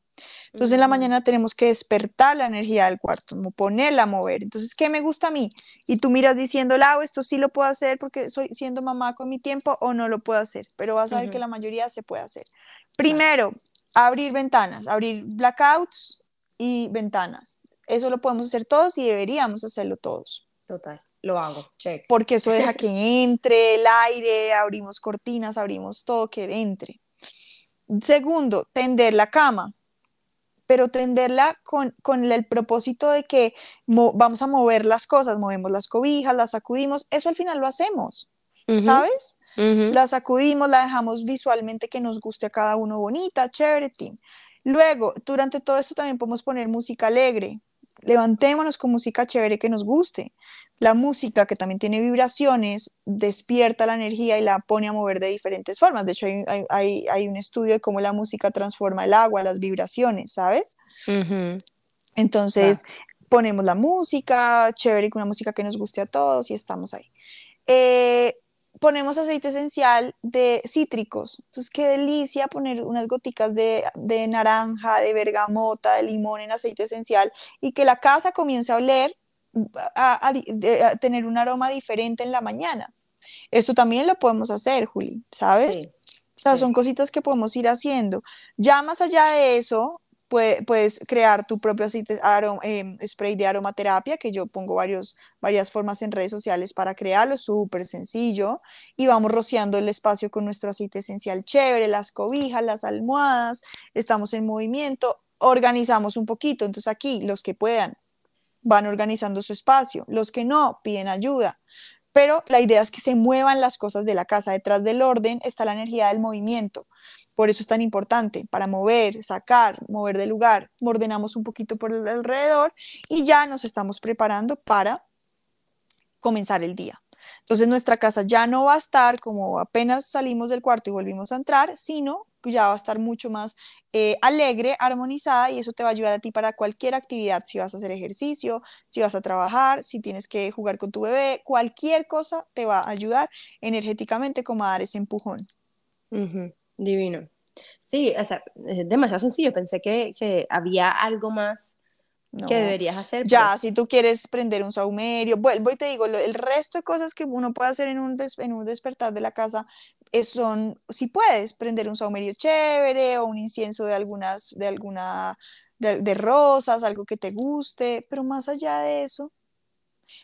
Entonces, en la mañana tenemos que despertar la energía del cuarto, ponerla a mover. Entonces, ¿qué me gusta a mí? Y tú miras diciendo, Lau, esto sí lo puedo hacer porque soy siendo mamá con mi tiempo o no lo puedo hacer, pero vas a ver que la mayoría se puede hacer. Primero, abrir ventanas, abrir blackouts y ventanas. Eso lo podemos hacer todos y deberíamos hacerlo todos Total, lo hago, check. porque eso deja que entre el aire, abrimos cortinas, abrimos todo que entre. Segundo, tender la cama, pero tenderla con, con el propósito de que mo- vamos a mover las cosas, movemos las cobijas, las sacudimos, eso al final lo hacemos, ¿sabes? La sacudimos, la dejamos visualmente que nos guste a cada uno bonita, chévere, team. Luego, durante todo esto también podemos poner música alegre. Levantémonos con música chévere que nos guste. La música que también tiene vibraciones despierta la energía y la pone a mover de diferentes formas. De hecho, hay, hay- hay- un estudio de cómo la música transforma el agua, las vibraciones, ¿sabes? Entonces, ponemos la música, chévere, con una música que nos guste a todos y estamos ahí. Eh, ponemos aceite esencial de cítricos. Entonces, qué delicia poner unas goticas de, de naranja, de bergamota, de limón en aceite esencial y que la casa comience a oler, a, a di- de- a tener un aroma diferente en la mañana. Esto también lo podemos hacer, Juli, ¿sabes? Sí, O sea, Sí. son cositas que podemos ir haciendo. Ya más allá de eso, pue- puedes crear tu propio aceite, aro- em, spray de aromaterapia, que yo pongo varios, varias formas en redes sociales para crearlo, súper sencillo. Y vamos rociando el espacio con nuestro aceite esencial chévere, las cobijas, las almohadas, estamos en movimiento, organizamos un poquito. Entonces aquí, los que puedan, van organizando su espacio, los que no, piden ayuda. Pero la idea es que se muevan las cosas de la casa. Detrás del orden está la energía del movimiento. Por eso es tan importante, para mover, sacar, mover de lugar. Ordenamos un poquito por el alrededor y ya nos estamos preparando para comenzar el día. Entonces nuestra casa ya no va a estar como apenas salimos del cuarto y volvimos a entrar, sino que ya va a estar mucho más eh, alegre, armonizada y eso te va a ayudar a ti para cualquier actividad, si vas a hacer ejercicio, si vas a trabajar, si tienes que jugar con tu bebé, cualquier cosa te va a ayudar energéticamente como a dar ese empujón. Divino. Sí, o sea, es demasiado sencillo. Pensé que, que había algo más No. que deberías hacer. Ya, si tú quieres prender un saumerio, vuelvo y te digo, lo- el resto de cosas que uno puede hacer en un, des- en un despertar de la casa es- son, si puedes, prender un saumerio chévere o un incienso de algunas, de alguna, de, de rosas, algo que te guste, pero más allá de eso,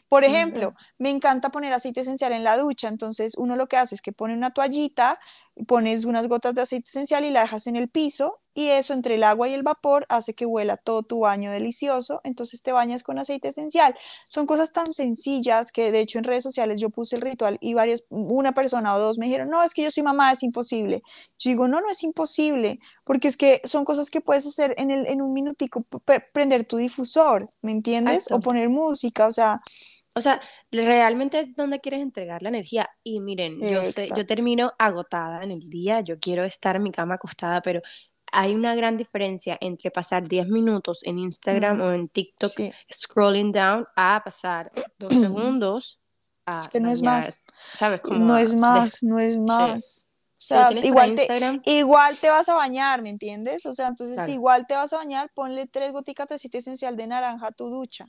Por ejemplo, me encanta poner aceite esencial en la ducha, entonces uno lo que hace es que pone una toallita, pones unas gotas de aceite esencial y la dejas en el piso y eso entre el agua y el vapor hace que huela todo tu baño delicioso, entonces te bañas con aceite esencial. Son cosas tan sencillas que de hecho en redes sociales yo puse el ritual y varias, una persona o dos me dijeron, no, es que yo soy mamá, es imposible. Yo digo, no, no es imposible, porque es que son cosas que puedes hacer en, el, en un minutico, prender tu difusor, ¿me entiendes? O poner música, o sea... O sea, realmente es donde quieres entregar la energía. Y miren, yo, yo termino agotada en el día, yo quiero estar en mi cama acostada, pero hay una gran diferencia entre pasar 10 minutos en Instagram o en TikTok scrolling down a pasar dos segundos a es que no es más. sabes no es más no es más. O sea, igual te, igual te vas a bañar, ¿me entiendes? O sea, entonces igual te vas a bañar, ponle tres goticas de aceite esencial de naranja a tu ducha.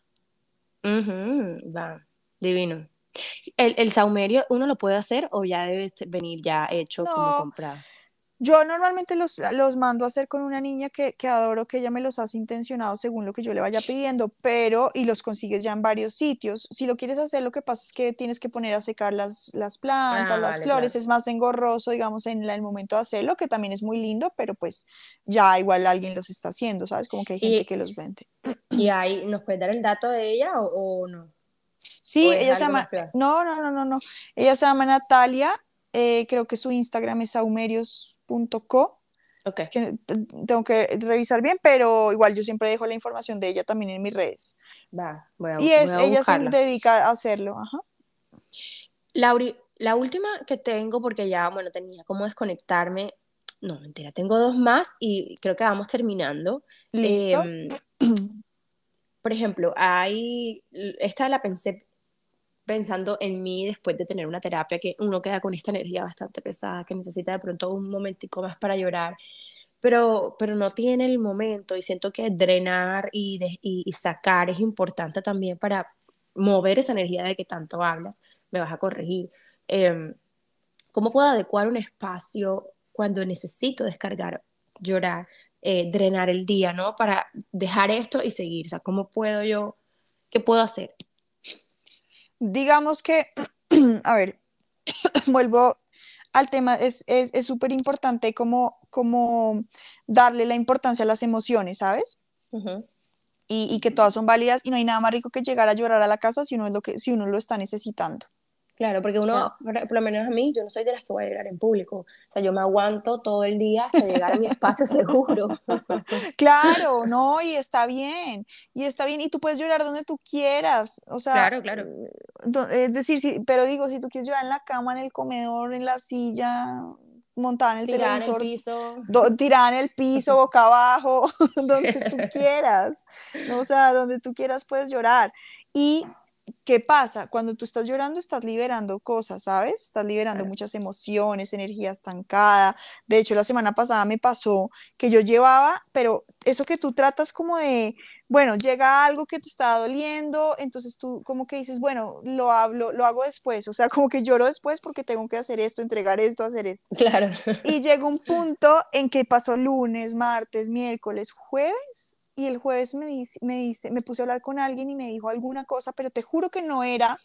Va, divino. ¿El, ¿El, saumerio uno lo puede hacer o ya debe venir ya hecho como comprado? Yo normalmente los, los, mando a hacer con una niña que, que, adoro, que ella me los hace intencionados según lo que yo le vaya pidiendo, pero y los consigues ya en varios sitios. Si lo quieres hacer, lo que pasa es que tienes que poner a secar las, las plantas, ah, las flores, es más engorroso, digamos, en el momento de hacerlo, que también es muy lindo, pero pues ya igual alguien los está haciendo, ¿sabes? Como que hay gente que los vende. ¿Y ahí nos puedes dar el dato de ella o, no? Sí, ella se llama, no, no, no, no, no, ella se llama Natalia, eh, creo que su Instagram es saumerios .co. Okay. Es que tengo que revisar bien, pero igual yo siempre dejo la información de ella también en mis redes. Va, voy a, y es, ella se dedica a hacerlo. Ajá. Lauri, la última que tengo, porque ya, bueno, tenía como desconectarme. No, mentira, tengo dos más y creo que vamos terminando. Listo. Em, por ejemplo, hay, esta la pensé pensando en mí después de tener una terapia que uno queda con esta energía bastante pesada, que necesita de pronto un momentico más para llorar, pero, pero no tiene el momento y siento que drenar y, y, sacar es importante también para mover esa energía de que tanto hablas, me vas a corregir. Em, ¿Cómo puedo adecuar un espacio cuando necesito descargar, llorar, eh, drenar el día, ¿no? Para dejar esto y seguir. O sea, ¿cómo puedo yo, qué puedo hacer? Digamos que, a ver, vuelvo al tema, es súper es, importante como, como darle la importancia a las emociones, ¿sabes? y, y, que todas son válidas y no hay nada más rico que llegar a llorar a la casa si uno, es lo, que, si uno lo está necesitando. Claro, porque uno, por lo menos a mí, yo no soy de las que voy a llorar en público. O sea, yo me aguanto todo el día hasta llegar a mi espacio seguro. Claro, no, y está bien. Y está bien, y tú puedes llorar donde tú quieras. O sea, claro, claro. Es decir, sí, pero digo, si tú quieres llorar en la cama, en el comedor, en la silla, montada en el televisor, en el piso. tirada en el piso, boca abajo, donde tú quieras. O sea, donde tú quieras puedes llorar. Y ¿qué pasa? Cuando tú estás llorando, estás liberando cosas, ¿sabes? Estás liberando muchas emociones, energía estancada. De hecho, la semana pasada me pasó que yo llevaba, pero eso que tú tratas como de, bueno, llega algo que te está doliendo, entonces tú como que dices, bueno, lo hablo, lo hago después, o sea, como que lloro después porque tengo que hacer esto, entregar esto, hacer esto. Claro. Y llega un punto en que pasó lunes, martes, miércoles, jueves, y el jueves me dice, me dice, me puse a hablar con alguien y me dijo alguna cosa, pero te juro que no era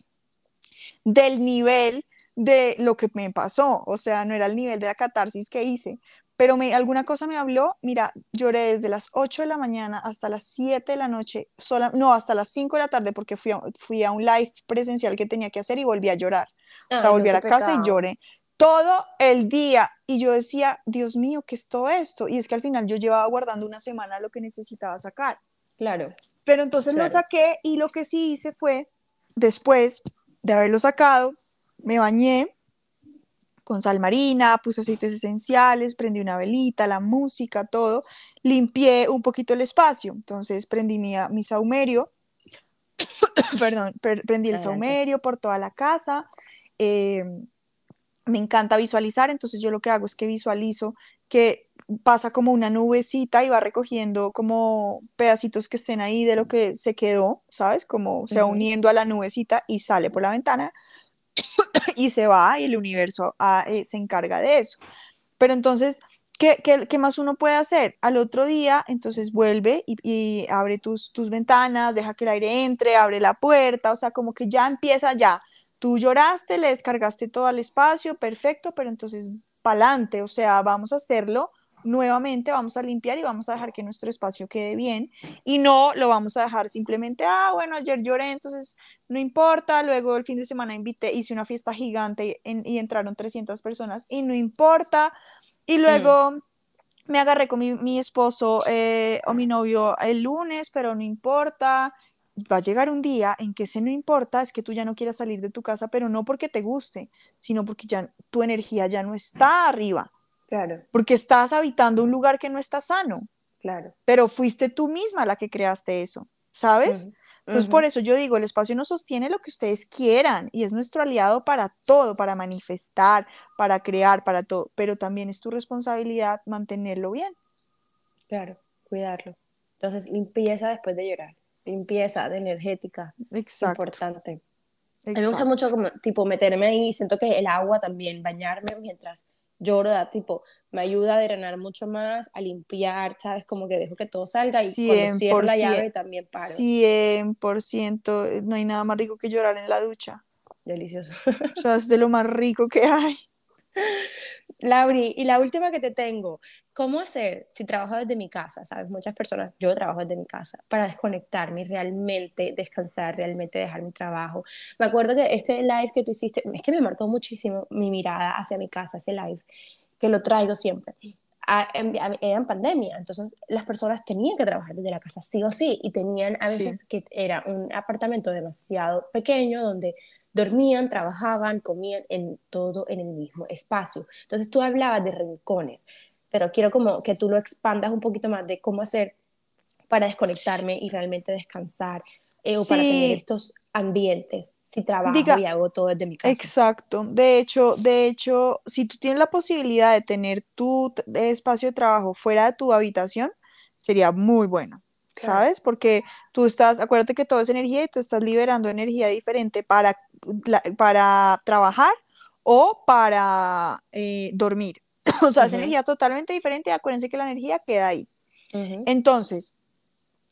del nivel de lo que me pasó, o sea, no era el nivel de la catarsis que hice, pero me, alguna cosa me habló, mira, lloré desde las 8 de la mañana hasta las 7 de la noche, sola, no, hasta las 5 de la tarde porque fui a, fui a un live presencial que tenía que hacer y volví a llorar. o sea, volví a la casa y lloré todo el día. Y yo decía, Dios mío, ¿qué es todo esto? Y es que al final yo llevaba guardando una semana lo que necesitaba sacar. Claro. Pero entonces lo saqué y lo que sí hice fue, después de haberlo sacado, me bañé con sal marina, puse aceites esenciales, prendí una velita, la música, todo, limpié un poquito el espacio. Entonces prendí mi, mi saumerio, perdón, prendí el saumerio por toda la casa. Eh, me encanta visualizar, entonces yo lo que hago es que visualizo que pasa como una nubecita y va recogiendo como pedacitos que estén ahí de lo que se quedó, ¿sabes? Como se va uniendo a la nubecita y sale por la ventana y se va y el universo ah, eh, se encarga de eso. Pero entonces ¿Qué, qué, qué más uno puede hacer? Al otro día, entonces vuelve y, y abre tus, tus ventanas, deja que el aire entre, abre la puerta, o sea, como que ya empieza ya. Tú lloraste, le descargaste todo al espacio, perfecto, pero entonces pa'lante, o sea, vamos a hacerlo nuevamente, vamos a limpiar y vamos a dejar que nuestro espacio quede bien y no lo vamos a dejar simplemente, ah, bueno, ayer lloré, entonces no importa, luego el fin de semana invité, hice una fiesta gigante y, y entraron 300 personas y no importa, y luego... Me agarré con mi, mi esposo eh, o mi novio el lunes, pero no importa va a llegar un día en que ese no importa, es que tú ya no quieras salir de tu casa, pero no porque te guste, sino porque ya tu energía ya no está arriba. Claro. Porque estás habitando un lugar que no está sano. Claro. Pero fuiste tú misma la que creaste eso, ¿sabes? Uh -huh. Entonces, por eso yo digo, el espacio no sostiene lo que ustedes quieran y es nuestro aliado para todo, para manifestar, para crear, para todo, pero también es tu responsabilidad mantenerlo bien. Claro, cuidarlo. Entonces, limpieza después de llorar, limpieza de energética, Exacto. importante. Exacto. A mí me gusta mucho como, tipo, meterme ahí, siento que el agua también, bañarme mientras lloro, da, tipo, me ayuda a drenar mucho más, a limpiar, ¿sabes? Como que dejo que todo salga y cuando cierro la llave también paro. 100%, no hay nada más rico que llorar en la ducha. Delicioso. O sea, es de lo más rico que hay. Lauri, y la última que te tengo, ¿cómo hacer si trabajo desde mi casa? Sabes, muchas personas, yo trabajo desde mi casa, para desconectarme y realmente descansar, realmente dejar mi trabajo. Me acuerdo que este live que tú hiciste, es que me marcó muchísimo mi mirada hacia mi casa, ese live, que lo traigo siempre. Era en pandemia, entonces las personas tenían que trabajar desde la casa, sí o sí, y tenían a veces sí. que era un apartamento demasiado pequeño donde dormían, trabajaban, comían en todo en el mismo espacio. Entonces tú hablabas de rincones, pero quiero como que tú lo expandas un poquito más de cómo hacer para desconectarme y realmente descansar eh, o sí. para tener estos ambientes si trabajo Diga, y hago todo desde mi casa. Exacto. De hecho, de hecho, si tú tienes la posibilidad de tener tu espacio de trabajo fuera de tu habitación, sería muy bueno. ¿sabes? Porque tú estás, acuérdate que todo es energía y tú estás liberando energía diferente para, para trabajar o para eh, dormir. o sea, uh -huh. es energía totalmente diferente. Acuérdense que la energía queda ahí. Uh -huh. Entonces,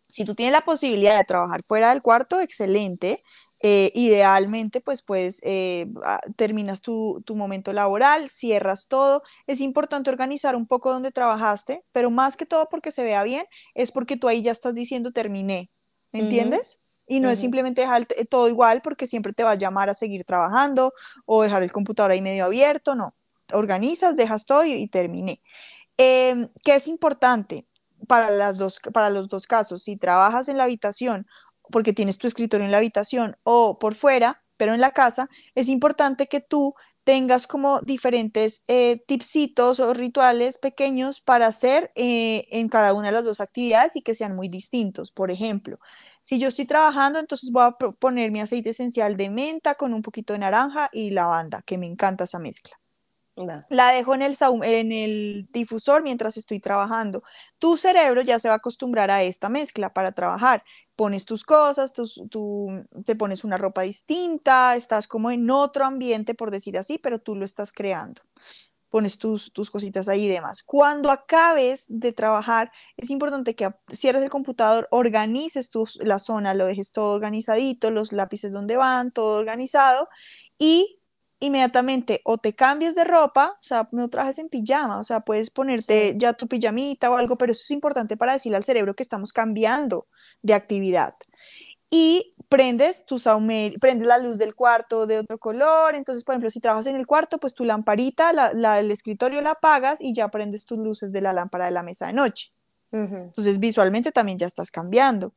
si tú tienes la posibilidad de trabajar fuera del cuarto, excelente. Eh, idealmente, pues, pues eh, terminas tu, tu, momento laboral, cierras todo. Es importante organizar un poco donde trabajaste, pero más que todo porque se vea bien, es porque tú ahí ya estás diciendo terminé. ¿Me entiendes? Uh -huh. Y no uh -huh. es simplemente dejar todo igual porque siempre te va a llamar a seguir trabajando o dejar el computador ahí medio abierto. No. Organizas, dejas todo y, terminé. Eh, ¿Qué es importante? Para los dos casos, si trabajas en la habitación porque tienes tu escritorio en la habitación o por fuera, pero en la casa, es importante que tú tengas como diferentes eh, tipsitos o rituales pequeños para hacer eh, en cada una de las dos actividades y que sean muy distintos. Por ejemplo, si yo estoy trabajando, entonces voy a poner mi aceite esencial de menta con un poquito de naranja y lavanda, que me encanta esa mezcla. La dejo en el, en el difusor mientras estoy trabajando. Tu cerebro ya se va a acostumbrar a esta mezcla para trabajar pones tus cosas, tus, tú te pones una ropa distinta, estás como en otro ambiente, por decir así, pero tú lo estás creando. Pones tus, tus cositas ahí y demás. Cuando acabes de trabajar, es importante que cierres el computador, organices tu, la zona, lo dejes todo organizadito, los lápices donde van, todo organizado y inmediatamente o te cambies de ropa, o sea, no trajes en pijama, o sea, puedes ponerte sí. ya tu pijamita o algo, pero eso es importante para decirle al cerebro que estamos cambiando de actividad. Y prendes tu saumer, prendes la luz del cuarto de otro color, entonces, por ejemplo, si trabajas en el cuarto, pues tu lamparita, la, la, el escritorio la apagas y ya prendes tus luces de la lámpara de la mesa de noche. Uh -huh. Entonces visualmente también ya estás cambiando.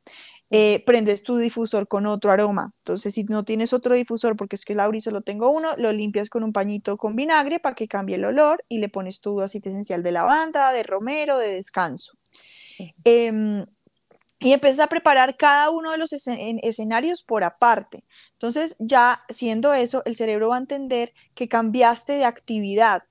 Eh, prendes tu difusor con otro aroma. Entonces si no tienes otro difusor, porque es que Lauri solo tengo uno, lo limpias con un pañito con vinagre para que cambie el olor y le pones tu aceite esencial de lavanda, de romero, de descanso. Uh -huh. eh, y empiezas a preparar cada uno de los escen escenarios por aparte. Entonces ya siendo eso, el cerebro va a entender que cambiaste de actividad.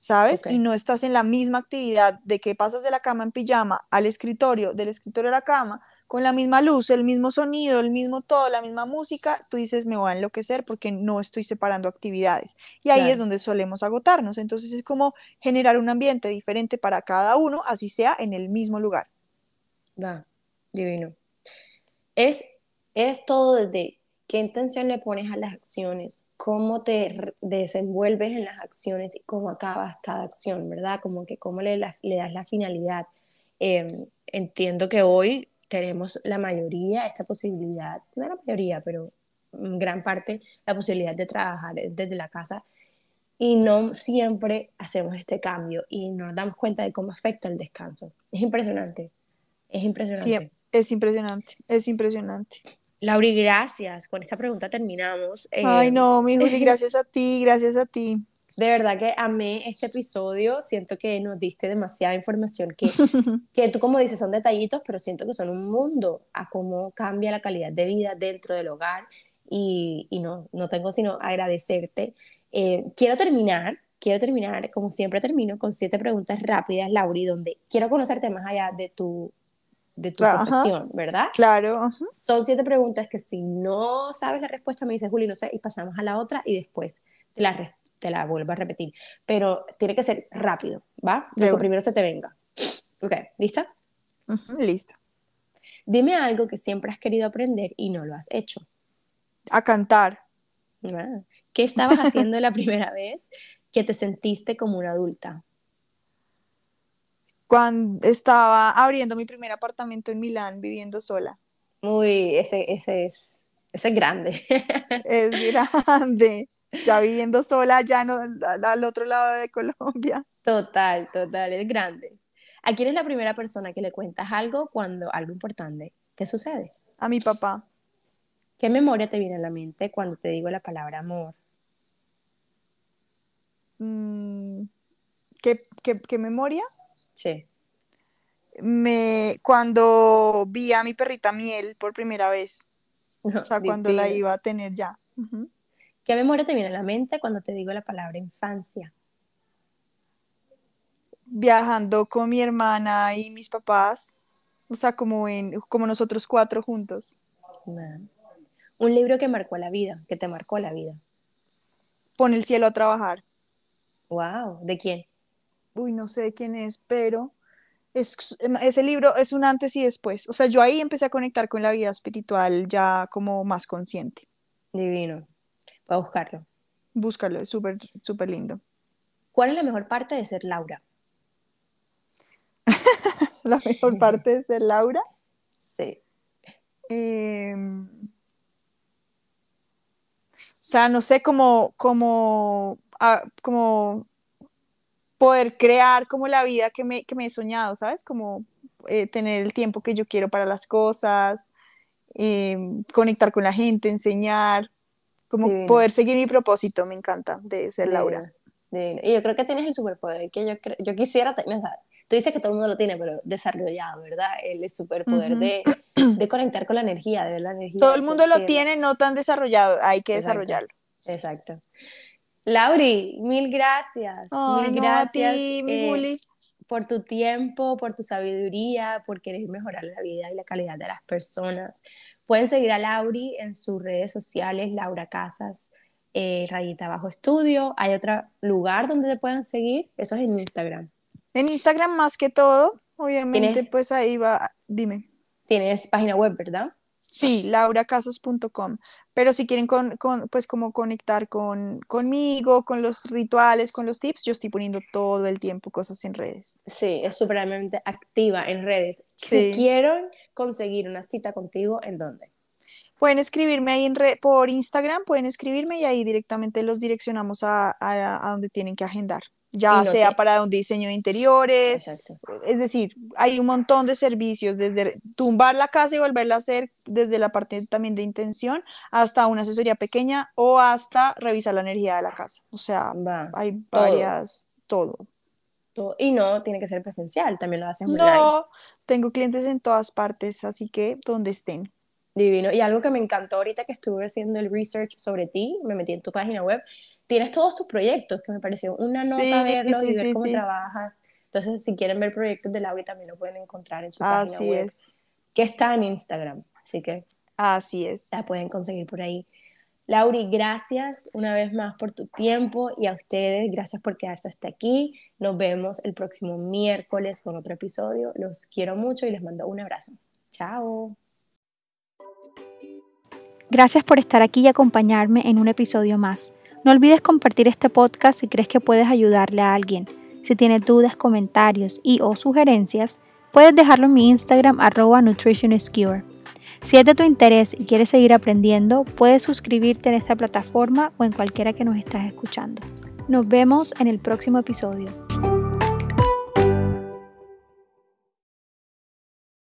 ¿Sabes? Okay. Y no estás en la misma actividad de que pasas de la cama en pijama al escritorio, del escritorio a la cama, con la misma luz, el mismo sonido, el mismo todo, la misma música, tú dices, me voy a enloquecer porque no estoy separando actividades. Y ahí es donde solemos agotarnos. Entonces es como generar un ambiente diferente para cada uno, así sea en el mismo lugar. Da, divino. Es, es todo desde qué intención le pones a las acciones, cómo te desenvuelves en las acciones y cómo acabas cada acción, ¿verdad? Como que cómo le, le das la finalidad. Em, entiendo que hoy tenemos la mayoría esta posibilidad, no la mayoría, pero en gran parte la posibilidad de trabajar desde la casa y no siempre hacemos este cambio y nos damos cuenta de cómo afecta el descanso. Es impresionante, es impresionante. Sí, es impresionante, es impresionante. Lauri, gracias. Con esta pregunta terminamos. Ay, eh, no, mi Juli, gracias a ti, gracias a ti. De verdad que amé este episodio. Siento que nos diste demasiada información que, que tú, como dices, son detallitos, pero siento que son un mundo a cómo cambia la calidad de vida dentro del hogar. Y, y no, no tengo sino agradecerte. Eh, quiero terminar, quiero terminar, como siempre termino, con siete preguntas rápidas, Lauri, donde quiero conocerte más allá de tu de tu profesión, ¿verdad? Claro. Son siete preguntas que si no sabes la respuesta me dices, Juli, no sé, y pasamos a la otra y después te la, te la vuelvo a repetir. Pero tiene que ser rápido, ¿va? Lo que primero se te venga. Ok, ¿lista? lista. Dime algo que siempre has querido aprender y no lo has hecho. A cantar. Ah, ¿Qué estabas haciendo la primera vez que te sentiste como una adulta? Cuando estaba abriendo mi primer apartamento en Milán, viviendo sola. Uy, ese, ese es, ese es grande. Es grande. Ya viviendo sola, ya no, al otro lado de Colombia. Total, total, es grande. ¿A quién es la primera persona que le cuentas algo cuando algo importante te sucede? A mi papá. ¿Qué memoria te viene a la mente cuando te digo la palabra amor? Mm, ¿qué, qué, qué memoria? Sí. Me, cuando vi a mi perrita Miel por primera vez, o sea, cuando la iba a tener ya. ¿Qué memoria te viene a la mente cuando te digo la palabra infancia? Viajando con mi hermana y mis papás, o sea, como, en, como nosotros cuatro juntos. Un libro que marcó la vida, que te marcó la vida. Pon el cielo a trabajar. Wow, ¿de quién? Uy, no sé quién es, pero es, em, ese libro es un antes y después. O sea, yo ahí empecé a conectar con la vida espiritual ya como más consciente. Divino. Voy a buscarlo. Búscalo, es súper, súper lindo. ¿Cuál es la mejor parte de ser Laura? la mejor parte de ser Laura. Sí. Em, o sea, no sé cómo, cómo, ah, cómo poder crear como la vida que me, que me he soñado, ¿sabes? Como eh, tener el tiempo que yo quiero para las cosas, eh, conectar con la gente, enseñar, como poder seguir mi propósito, me encanta de ser Laura. Y yo creo que tienes el superpoder que yo, yo quisiera tener. Tú dices que todo el mundo lo tiene, pero desarrollado, ¿verdad? El superpoder de, de, conectar con la energía, de ver la energía. Todo el mundo lo tiene, no tan desarrollado, hay que desarrollarlo. Exacto. Lauri, mil gracias. mil gracias eh, por tu tiempo, por tu sabiduría, por querer mejorar la vida y la calidad de las personas. Pueden seguir a Lauri en sus redes sociales, Laura Casas, eh, rayita bajo estudio. ¿Hay otro lugar donde te puedan seguir? Eso es en Instagram. En Instagram más que todo, obviamente, pues ahí va, dime. Tienes página web, ¿verdad? Sí, lauracasos.com. Pero si quieren con, pues como conectar con, conmigo, con los rituales, con los tips, yo estoy poniendo todo el tiempo cosas en redes. Sí, es supremamente activa en redes. Si quieren conseguir una cita contigo, ¿en dónde? Pueden escribirme ahí en por Instagram, pueden escribirme y ahí directamente los direccionamos a, a donde tienen que agendar ya sea para un diseño de interiores, es decir, hay un montón de servicios, desde tumbar la casa y volverla a hacer, desde la parte también de intención, hasta una asesoría pequeña o hasta revisar la energía de la casa. O sea, hay varias, todo. Y no tiene que ser presencial, también lo hacen online. No, tengo clientes en todas partes, así que donde estén. Divino. Y algo que me encantó ahorita que estuve haciendo el research sobre ti, me metí en tu página web, tienes todos tus proyectos, que me pareció una nota verlos y ver cómo trabajas. Entonces, si quieren ver proyectos de Laura, también lo pueden encontrar en su página web. Es. que está en Instagram. Así que Así es. la pueden conseguir por ahí. Lauri, gracias una vez más por tu tiempo y a ustedes, gracias por quedarse hasta aquí. Nos vemos el próximo miércoles con otro episodio. Los quiero mucho y les mando un abrazo. Chao. Gracias por estar aquí y acompañarme en un episodio más. No olvides compartir este podcast si crees que puedes ayudarle a alguien. Si tienes dudas, comentarios y o sugerencias, puedes dejarlo en mi Instagram arroba. Si es de tu interés y quieres seguir aprendiendo, puedes suscribirte en esta plataforma o en cualquiera que nos estás escuchando. Nos vemos en el próximo episodio.